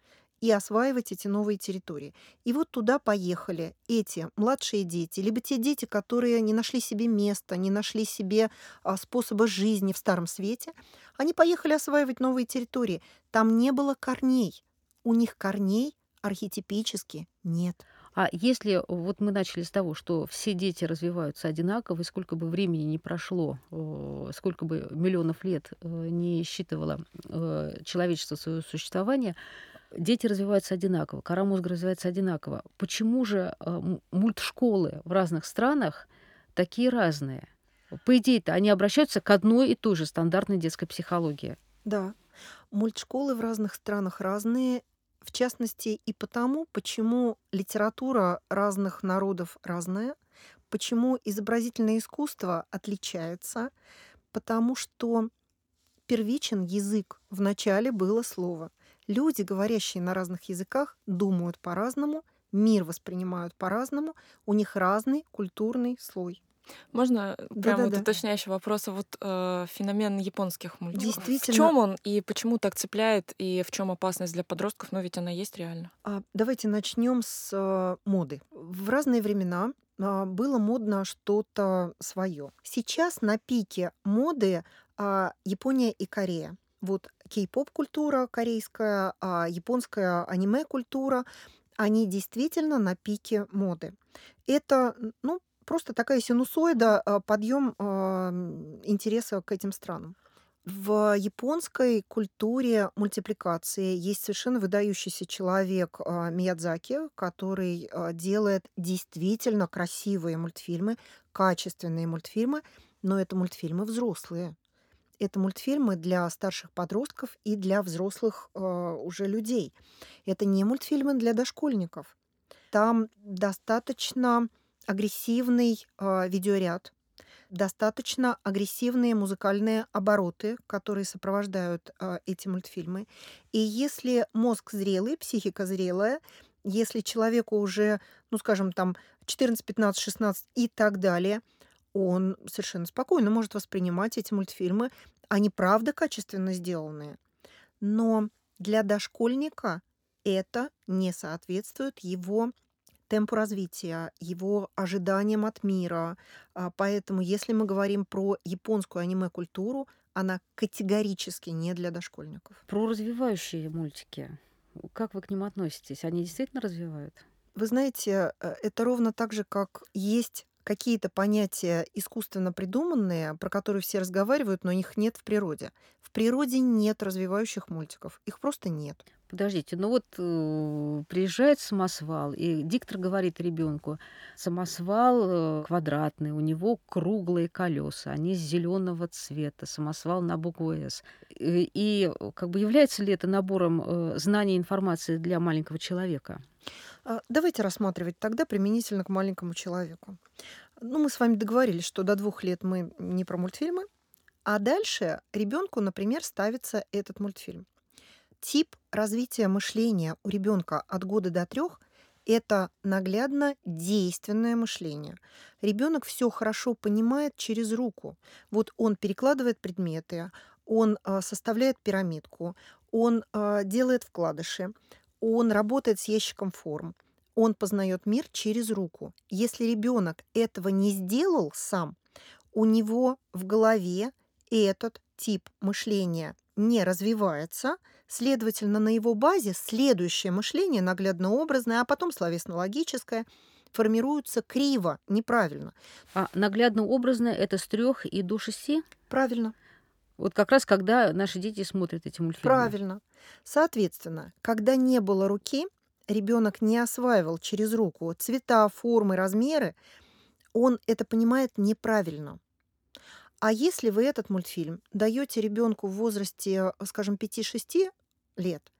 и осваивать эти новые территории. И вот туда поехали эти младшие дети, либо те дети, которые не нашли себе места, не нашли себе а, способа жизни в Старом Свете, они поехали осваивать новые территории. Там не было корней. У них корней архетипически нет.
А если вот мы начали с того, что все дети развиваются одинаково, и сколько бы времени не прошло, сколько бы миллионов лет э, не считывало э, человечество свое существование, дети развиваются одинаково, кора мозга развивается одинаково. Почему же э, мультшколы в разных странах такие разные? По идее-то они обращаются к одной и той же стандартной детской психологии.
Да. Мультшколы в разных странах разные, в частности и потому, почему литература разных народов разная, почему изобразительное искусство отличается, потому что первичен язык. В начале было слово – Люди, говорящие на разных языках, думают по-разному, мир воспринимают по-разному, у них разный культурный слой.
Можно э, прям вот
Да-да-да.
уточняющий вопрос? А Вот э, феномен японских мультиков. В
Действительно.
чем он и почему так цепляет, и в чем опасность для подростков? Ну, ведь она есть реально.
А, Давайте начнем с э, моды. В разные времена а, было модно что-то свое. Сейчас на пике моды а, Япония и Корея. Вот кей-поп культура корейская, а, японская аниме культура, они действительно на пике моды. Это, ну, просто такая синусоида, а, подъем а, интереса к этим странам. В японской культуре мультипликации есть совершенно выдающийся человек Миядзаки, который делает действительно красивые мультфильмы, качественные мультфильмы, но это мультфильмы взрослые. Это мультфильмы для старших подростков и для взрослых а, уже людей. Это не мультфильмы для дошкольников. Там достаточно агрессивный а, видеоряд, достаточно агрессивные музыкальные обороты, которые сопровождают а, эти мультфильмы. И если мозг зрелый, психика зрелая, если человеку уже, ну, скажем, там 14, 15, 16 и так далее, он совершенно спокойно может воспринимать эти мультфильмы. Они правда качественно сделанные. Но для дошкольника это не соответствует его темпу развития, его ожиданиям от мира. А, Поэтому, если мы говорим про японскую аниме-культуру, она категорически не для дошкольников.
Про развивающие мультики. Как вы к ним относитесь? Они действительно развивают?
Вы знаете, э, это ровно так же, как есть какие-то понятия искусственно придуманные, про которые все разговаривают, но их нет в природе. В природе нет развивающих мультиков. Их просто нет.
Подождите, ну вот э, приезжает самосвал, и диктор говорит ребенку, самосвал э, квадратный, у него круглые колеса, они зеленого цвета, самосвал на букву С. И, и как бы является ли это набором э, знаний и информации для маленького человека?
А, Давайте рассматривать тогда применительно к маленькому человеку. Ну, мы с вами договорились, что до двух лет мы не про мультфильмы, а дальше ребенку, например, ставится этот мультфильм. Тип развития мышления у ребенка от года до трех это наглядно действенное мышление. Ребенок все хорошо понимает через руку. Вот он перекладывает предметы, он а, составляет пирамидку, он а, делает вкладыши, он работает с ящиком форм, он познает мир через руку. Если ребенок этого не сделал сам, у него в голове этот тип мышления не развивается, следовательно, на его базе следующее мышление, наглядно-образное, а потом словесно-логическое, формируется криво, неправильно.
А наглядно-образно это с трех и до шести?
Правильно,
Вот как раз когда наши дети смотрят эти мультфильмы.
правильно. Соответственно, когда не было руки, ребенок не осваивал через руку цвета, формы, размеры, он это понимает неправильно. А если вы этот мультфильм даете ребенку в возрасте, скажем, 5-6 лет,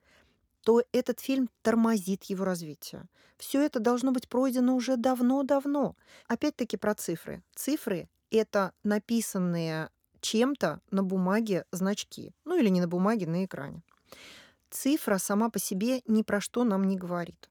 то этот фильм тормозит его развитие. Все это должно быть пройдено уже давно-давно. Опять-таки про цифры. Цифры — это написанные чем-то на бумаге значки. Ну или не на бумаге, на экране. Цифра сама по себе ни про что нам не говорит.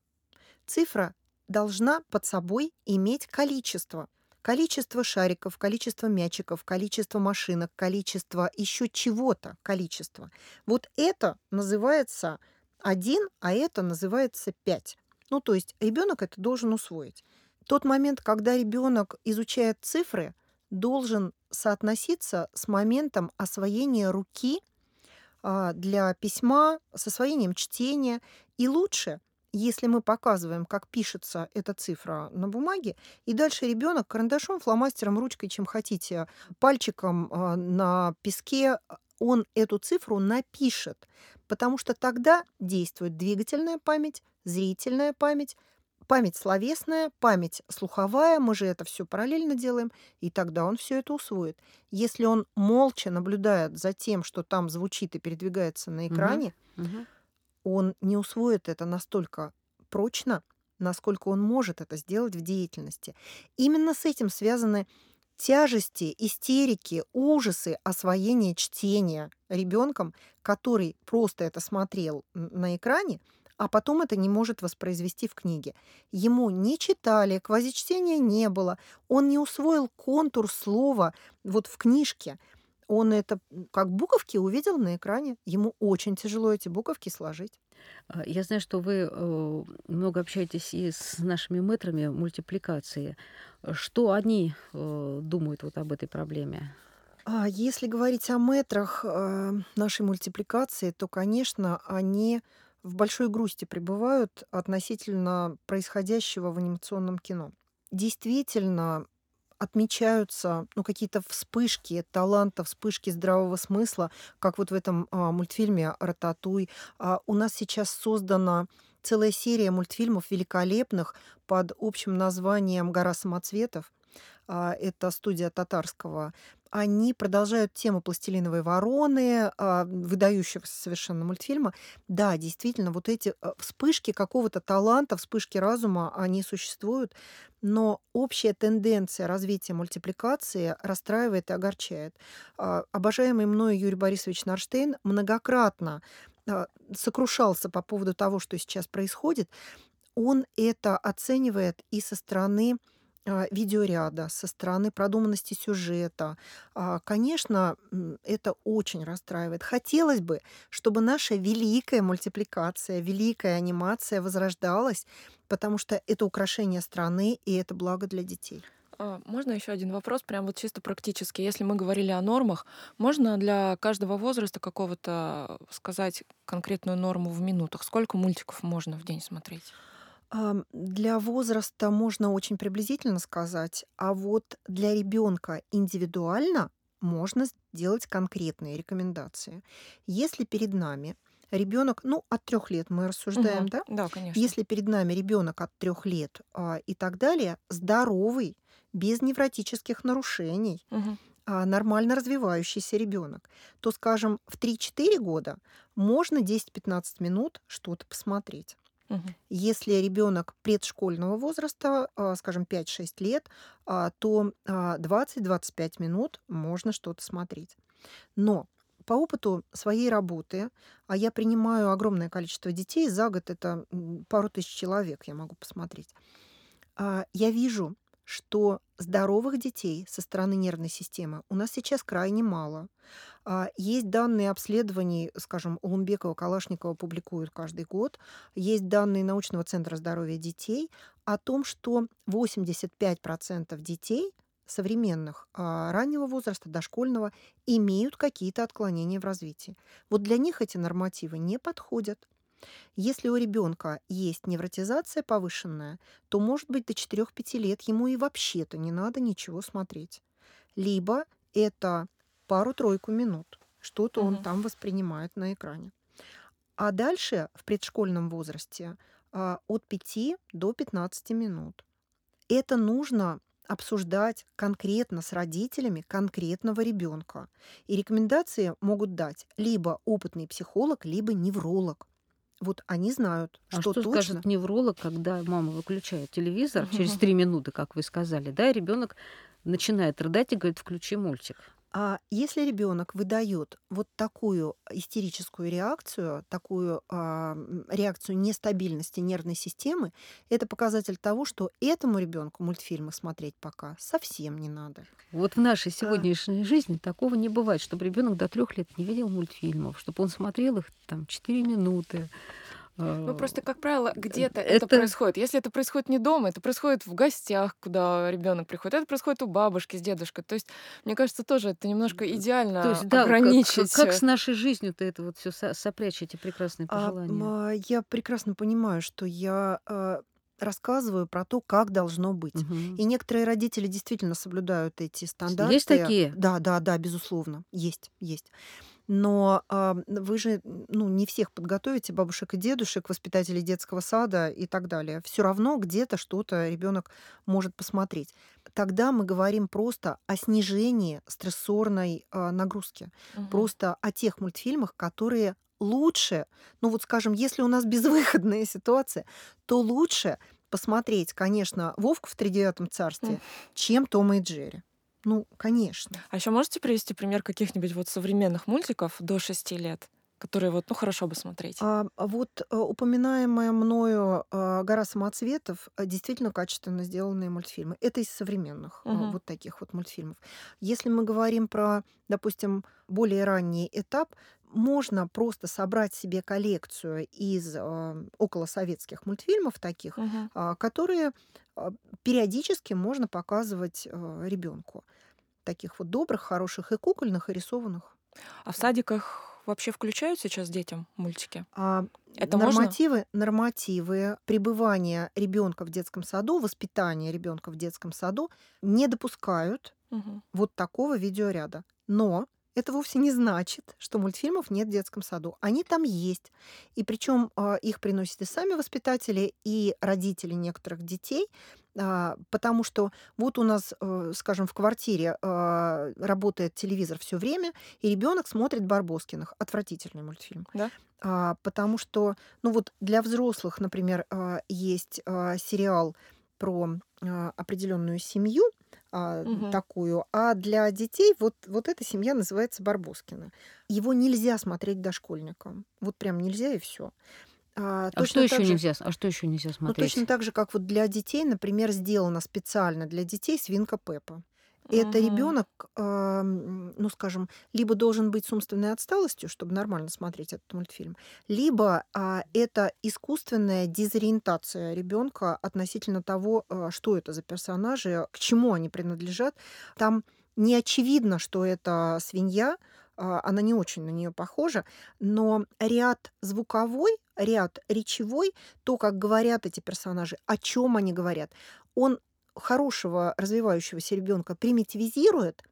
Цифра должна под собой иметь количество. Количество шариков, количество мячиков, количество машинок, количество еще чего-то, количество. Вот это называется один, а это называется пять. Ну, то есть ребенок это должен усвоить. Тот момент, когда ребенок изучает цифры, должен соотноситься с моментом освоения руки а, для письма, с освоением чтения. И лучше, если мы показываем, как пишется эта цифра на бумаге, и дальше ребенок карандашом, фломастером, ручкой, чем хотите, пальчиком а, на песке, он эту цифру напишет, потому что тогда действует двигательная память, зрительная память, память словесная, память слуховая, мы же это все параллельно делаем, и тогда он все это усвоит. Если он молча наблюдает за тем, что там звучит и передвигается на экране,
Мгм.
он не усвоит это настолько прочно, насколько он может это сделать в деятельности. Именно с этим связаны тяжести, истерики, ужасы освоения чтения ребенком, который просто это смотрел на экране, а потом это не может воспроизвести в книге. Ему не читали, квазичтения не было, он не усвоил контур слова вот в книжке. Он это как буковки увидел на экране. Ему очень тяжело эти буковки сложить.
А, я знаю, что вы э, много общаетесь и с нашими мэтрами мультипликации. Что они э, думают вот об этой проблеме?
А если говорить о метрах э, нашей мультипликации, то, конечно, они в большой грусти пребывают относительно происходящего в анимационном кино. Действительно, отмечаются ну, какие-то вспышки таланта, вспышки здравого смысла, как вот в этом а, мультфильме «Рататуй». А у нас сейчас создана целая серия мультфильмов великолепных под общим названием «Гора самоцветов». А, это студия татарского они продолжают тему «Пластилиновой вороны», а, выдающегося совершенно мультфильма. Да, действительно, вот эти а, вспышки какого-то таланта, вспышки разума, они существуют, но общая тенденция развития мультипликации расстраивает и огорчает. А, обожаемый мною Юрий Борисович Нарштейн многократно сокрушался по поводу того, что сейчас происходит. Он это оценивает и со стороны а, видеоряда, со стороны продуманности сюжета. А, конечно, это очень расстраивает. Хотелось бы, чтобы наша великая мультипликация, великая анимация возрождалась, потому что это украшение страны и это благо для детей.
А, можно еще один вопрос, прям вот чисто практически. Если мы говорили о нормах, можно для каждого возраста какого-то сказать конкретную норму в минутах? Сколько мультиков можно в день смотреть?
Для возраста можно очень приблизительно сказать, а вот для ребенка индивидуально можно сделать конкретные рекомендации. Если перед нами ребенок, ну, от трех лет мы рассуждаем,
Мгм.
да?
Да, конечно.
Если перед нами ребенок от трех лет а, и так далее, здоровый, без невротических нарушений,
Мгм.
а, нормально развивающийся ребенок, то, скажем, в 3-4 года можно 10-15 минут что-то посмотреть.
Мгм.
Если ребенок предшкольного возраста, а, скажем, 5-6 лет, а, то а, 20-25 минут можно что-то смотреть. Но по опыту своей работы, а я принимаю огромное количество детей, за год это пару тысяч человек я могу посмотреть, я вижу, что здоровых детей со стороны нервной системы у нас сейчас крайне мало. А, есть данные обследований, скажем, Улумбекова, Калашникова публикуют каждый год. Есть данные научного центра здоровья детей о том, что 85% детей современных а, раннего возраста, дошкольного, имеют какие-то отклонения в развитии. Вот для них эти нормативы не подходят. Если у ребенка есть невротизация повышенная, то, может быть, до 4-5 лет ему и вообще-то не надо ничего смотреть. Либо это пару-тройку минут. Что-то он
Мгм.
там воспринимает на экране. А дальше в предшкольном возрасте а, от 5 до 15 минут. Это нужно обсуждать конкретно с родителями конкретного ребенка. И рекомендации могут дать либо опытный психолог, либо невролог. Вот они знают,
А
что,
что
точно.
скажет невролог, когда мама выключает телевизор через
Мгм.
три минуты, как вы сказали, да, ребенок начинает рыдать и говорит, включи мультик.
А если ребенок выдает вот такую истерическую реакцию, такую а, реакцию нестабильности нервной системы, это показатель того, что этому ребенку мультфильмы смотреть пока совсем не надо.
Вот в нашей
А.
сегодняшней жизни такого не бывает, чтобы ребенок до трех лет не видел мультфильмов, чтобы он смотрел их там 4 минуты.
Ну,
Э,
просто, как правило, где-то это...
это-
происходит. Если это происходит не дома, это происходит в гостях, куда ребенок приходит. Это происходит у бабушки с дедушкой. То есть, мне кажется, тоже это немножко идеально
То есть, да, как,
ограничить.
как с нашей жизнью-то это вот все сопрячь эти прекрасные
А,
пожелания.
а, я прекрасно понимаю, что я а, рассказываю про то, как должно быть.
Мгм.
И некоторые родители действительно соблюдают эти стандарты.
Есть такие?
Да, да, да, безусловно, есть, есть. Но а, вы же ну, не всех подготовите, бабушек и дедушек, воспитателей детского сада и так далее. Все равно где-то что-то ребенок может посмотреть. Тогда мы говорим просто о снижении стрессорной а, нагрузки,
Мгм.
просто о тех мультфильмах, которые лучше, ну вот скажем, если у нас безвыходная ситуация, то лучше посмотреть, конечно, Вовку в тридевятом царстве, чем Тома и Джерри. Ну, конечно.
А еще можете привести пример каких-нибудь вот современных мультиков до 6 лет, которые вот, ну, хорошо бы смотреть?
А, а вот а, упоминаемая мною а, «Гора самоцветов» действительно качественно сделанные мультфильмы. Это из современных
Мгм.
вот таких вот мультфильмов. Если мы говорим про, допустим, более ранний этап, можно просто собрать себе коллекцию из а, околосоветских мультфильмов таких,
Мгм.
а, которые а, периодически можно показывать ребенку. Таких вот добрых, хороших и кукольных, и рисованных.
А в садиках вообще включают сейчас детям мультики?
А,
Это можно?
нормативы, нормативы пребывания ребенка в детском саду, воспитания ребенка в детском саду не допускают
Мгм.
вот такого видеоряда. Но это вовсе не значит, что мультфильмов нет в детском саду. Они там есть. И причем их приносят и сами воспитатели, и родители некоторых детей, а, потому что вот у нас, э, скажем, в квартире а, работает телевизор все время, и ребенок смотрит Барбоскиных. Отвратительный мультфильм.
Да?
А, потому что, ну вот для взрослых, например, а, есть а, сериал про а, определенную семью, а,
Мгм.
такую, а для детей вот, вот эта семья называется Барбоскина. Его нельзя смотреть дошкольникам. Вот прям нельзя и все.
А, а что еще же, нельзя? А что еще нельзя смотреть?
Ну, точно так же, как вот для детей, например, сделано специально для детей свинка Пеппа. Это
Мгм.
ребенок, э, ну, скажем, либо должен быть с умственной отсталостью, чтобы нормально смотреть этот мультфильм, либо а, это искусственная дезориентация ребенка относительно того, а, что это за персонажи, к чему они принадлежат. Там не очевидно, что это свинья, а, она не очень на нее похожа, но ряд звуковой, ряд речевой, то, как говорят эти персонажи, о чем они говорят, он хорошего развивающегося ребенка примитивизирует,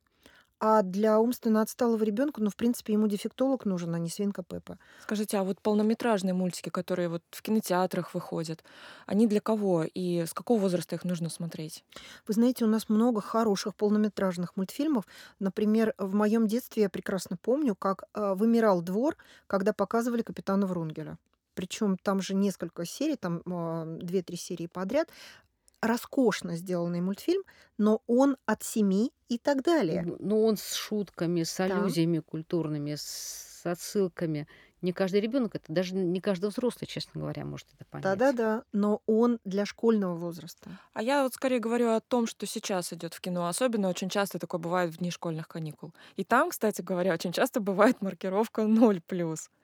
а для умственно отсталого ребенка, ну, в принципе, ему дефектолог нужен, а не свинка Пеппа.
Скажите, а вот полнометражные мультики, которые вот в кинотеатрах выходят, они для кого и с какого возраста их нужно смотреть?
Вы знаете, у нас много хороших полнометражных мультфильмов. Например, в моем детстве я прекрасно помню, как э, вымирал двор, когда показывали капитана Врунгеля. Причем там же несколько серий, там э, две-три серии подряд роскошно сделанный мультфильм, но он от семи и так далее.
Ну, он с шутками, с аллюзиями да. культурными, с отсылками. Не каждый ребенок это, даже не каждый взрослый, честно говоря, может это понять.
Да-да-да, но он для школьного возраста.
А я вот скорее говорю о том, что сейчас идет в кино. Особенно очень часто такое бывает в дни школьных каникул. И там, кстати говоря, очень часто бывает маркировка 0+.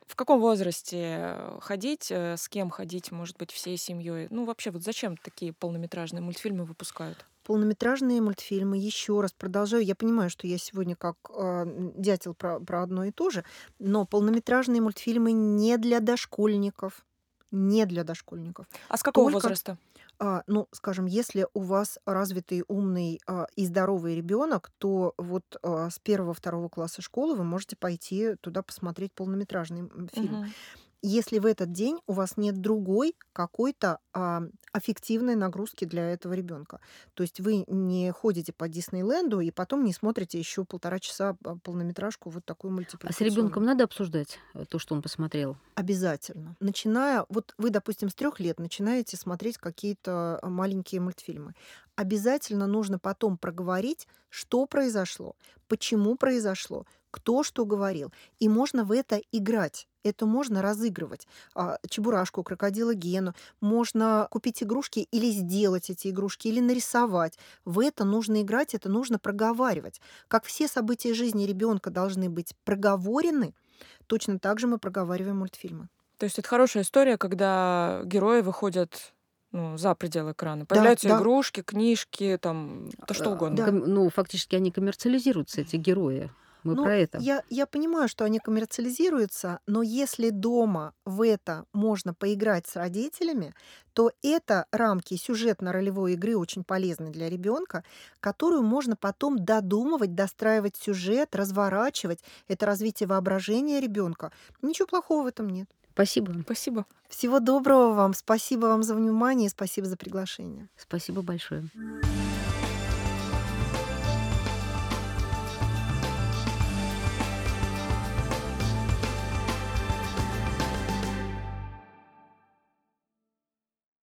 В каком возрасте ходить, э, с кем ходить, может быть, всей семьей? Ну, вообще, вот зачем такие полнометражные мультфильмы выпускают?
Полнометражные мультфильмы, еще раз продолжаю, я понимаю, что я сегодня как э, дятел про, про одно и то же, но полнометражные мультфильмы не для дошкольников, не для дошкольников.
А с какого Только, возраста?
А, ну, скажем, если у вас развитый, умный а, и здоровый ребенок, то вот а, с первого-второго класса школы вы можете пойти туда посмотреть полнометражный фильм. Угу если в этот день у вас нет другой какой-то а, аффективной нагрузки для этого ребенка. То есть вы не ходите по Диснейленду и потом не смотрите еще полтора часа полнометражку вот такую мультипликационную.
А с ребенком надо обсуждать э, то, что он посмотрел?
Обязательно. Начиная, вот вы, допустим, с трех лет начинаете смотреть какие-то маленькие мультфильмы. Обязательно нужно потом проговорить, что произошло, почему произошло, кто что говорил. И можно в это играть. Это можно разыгрывать. А, чебурашку, крокодила Гену. Можно купить игрушки или сделать эти игрушки, или нарисовать. В это нужно играть, это нужно проговаривать. Как все события жизни ребенка должны быть проговорены, точно так же мы проговариваем мультфильмы.
То есть это хорошая история, когда герои выходят ну, за пределы экрана. Появляются да, игрушки, да. книжки, там, то что угодно.
Да. Ну, фактически они коммерциализируются, эти герои. Мы
ну,
про это.
Я, я понимаю, что они коммерциализируются, но если дома в это можно поиграть с родителями, то это рамки сюжетно-ролевой игры очень полезны для ребенка, которую можно потом додумывать, достраивать сюжет, разворачивать. Это развитие воображения ребенка. Ничего плохого в этом нет.
Спасибо.
Спасибо.
Всего доброго вам. Спасибо вам за внимание и спасибо за приглашение.
Спасибо большое.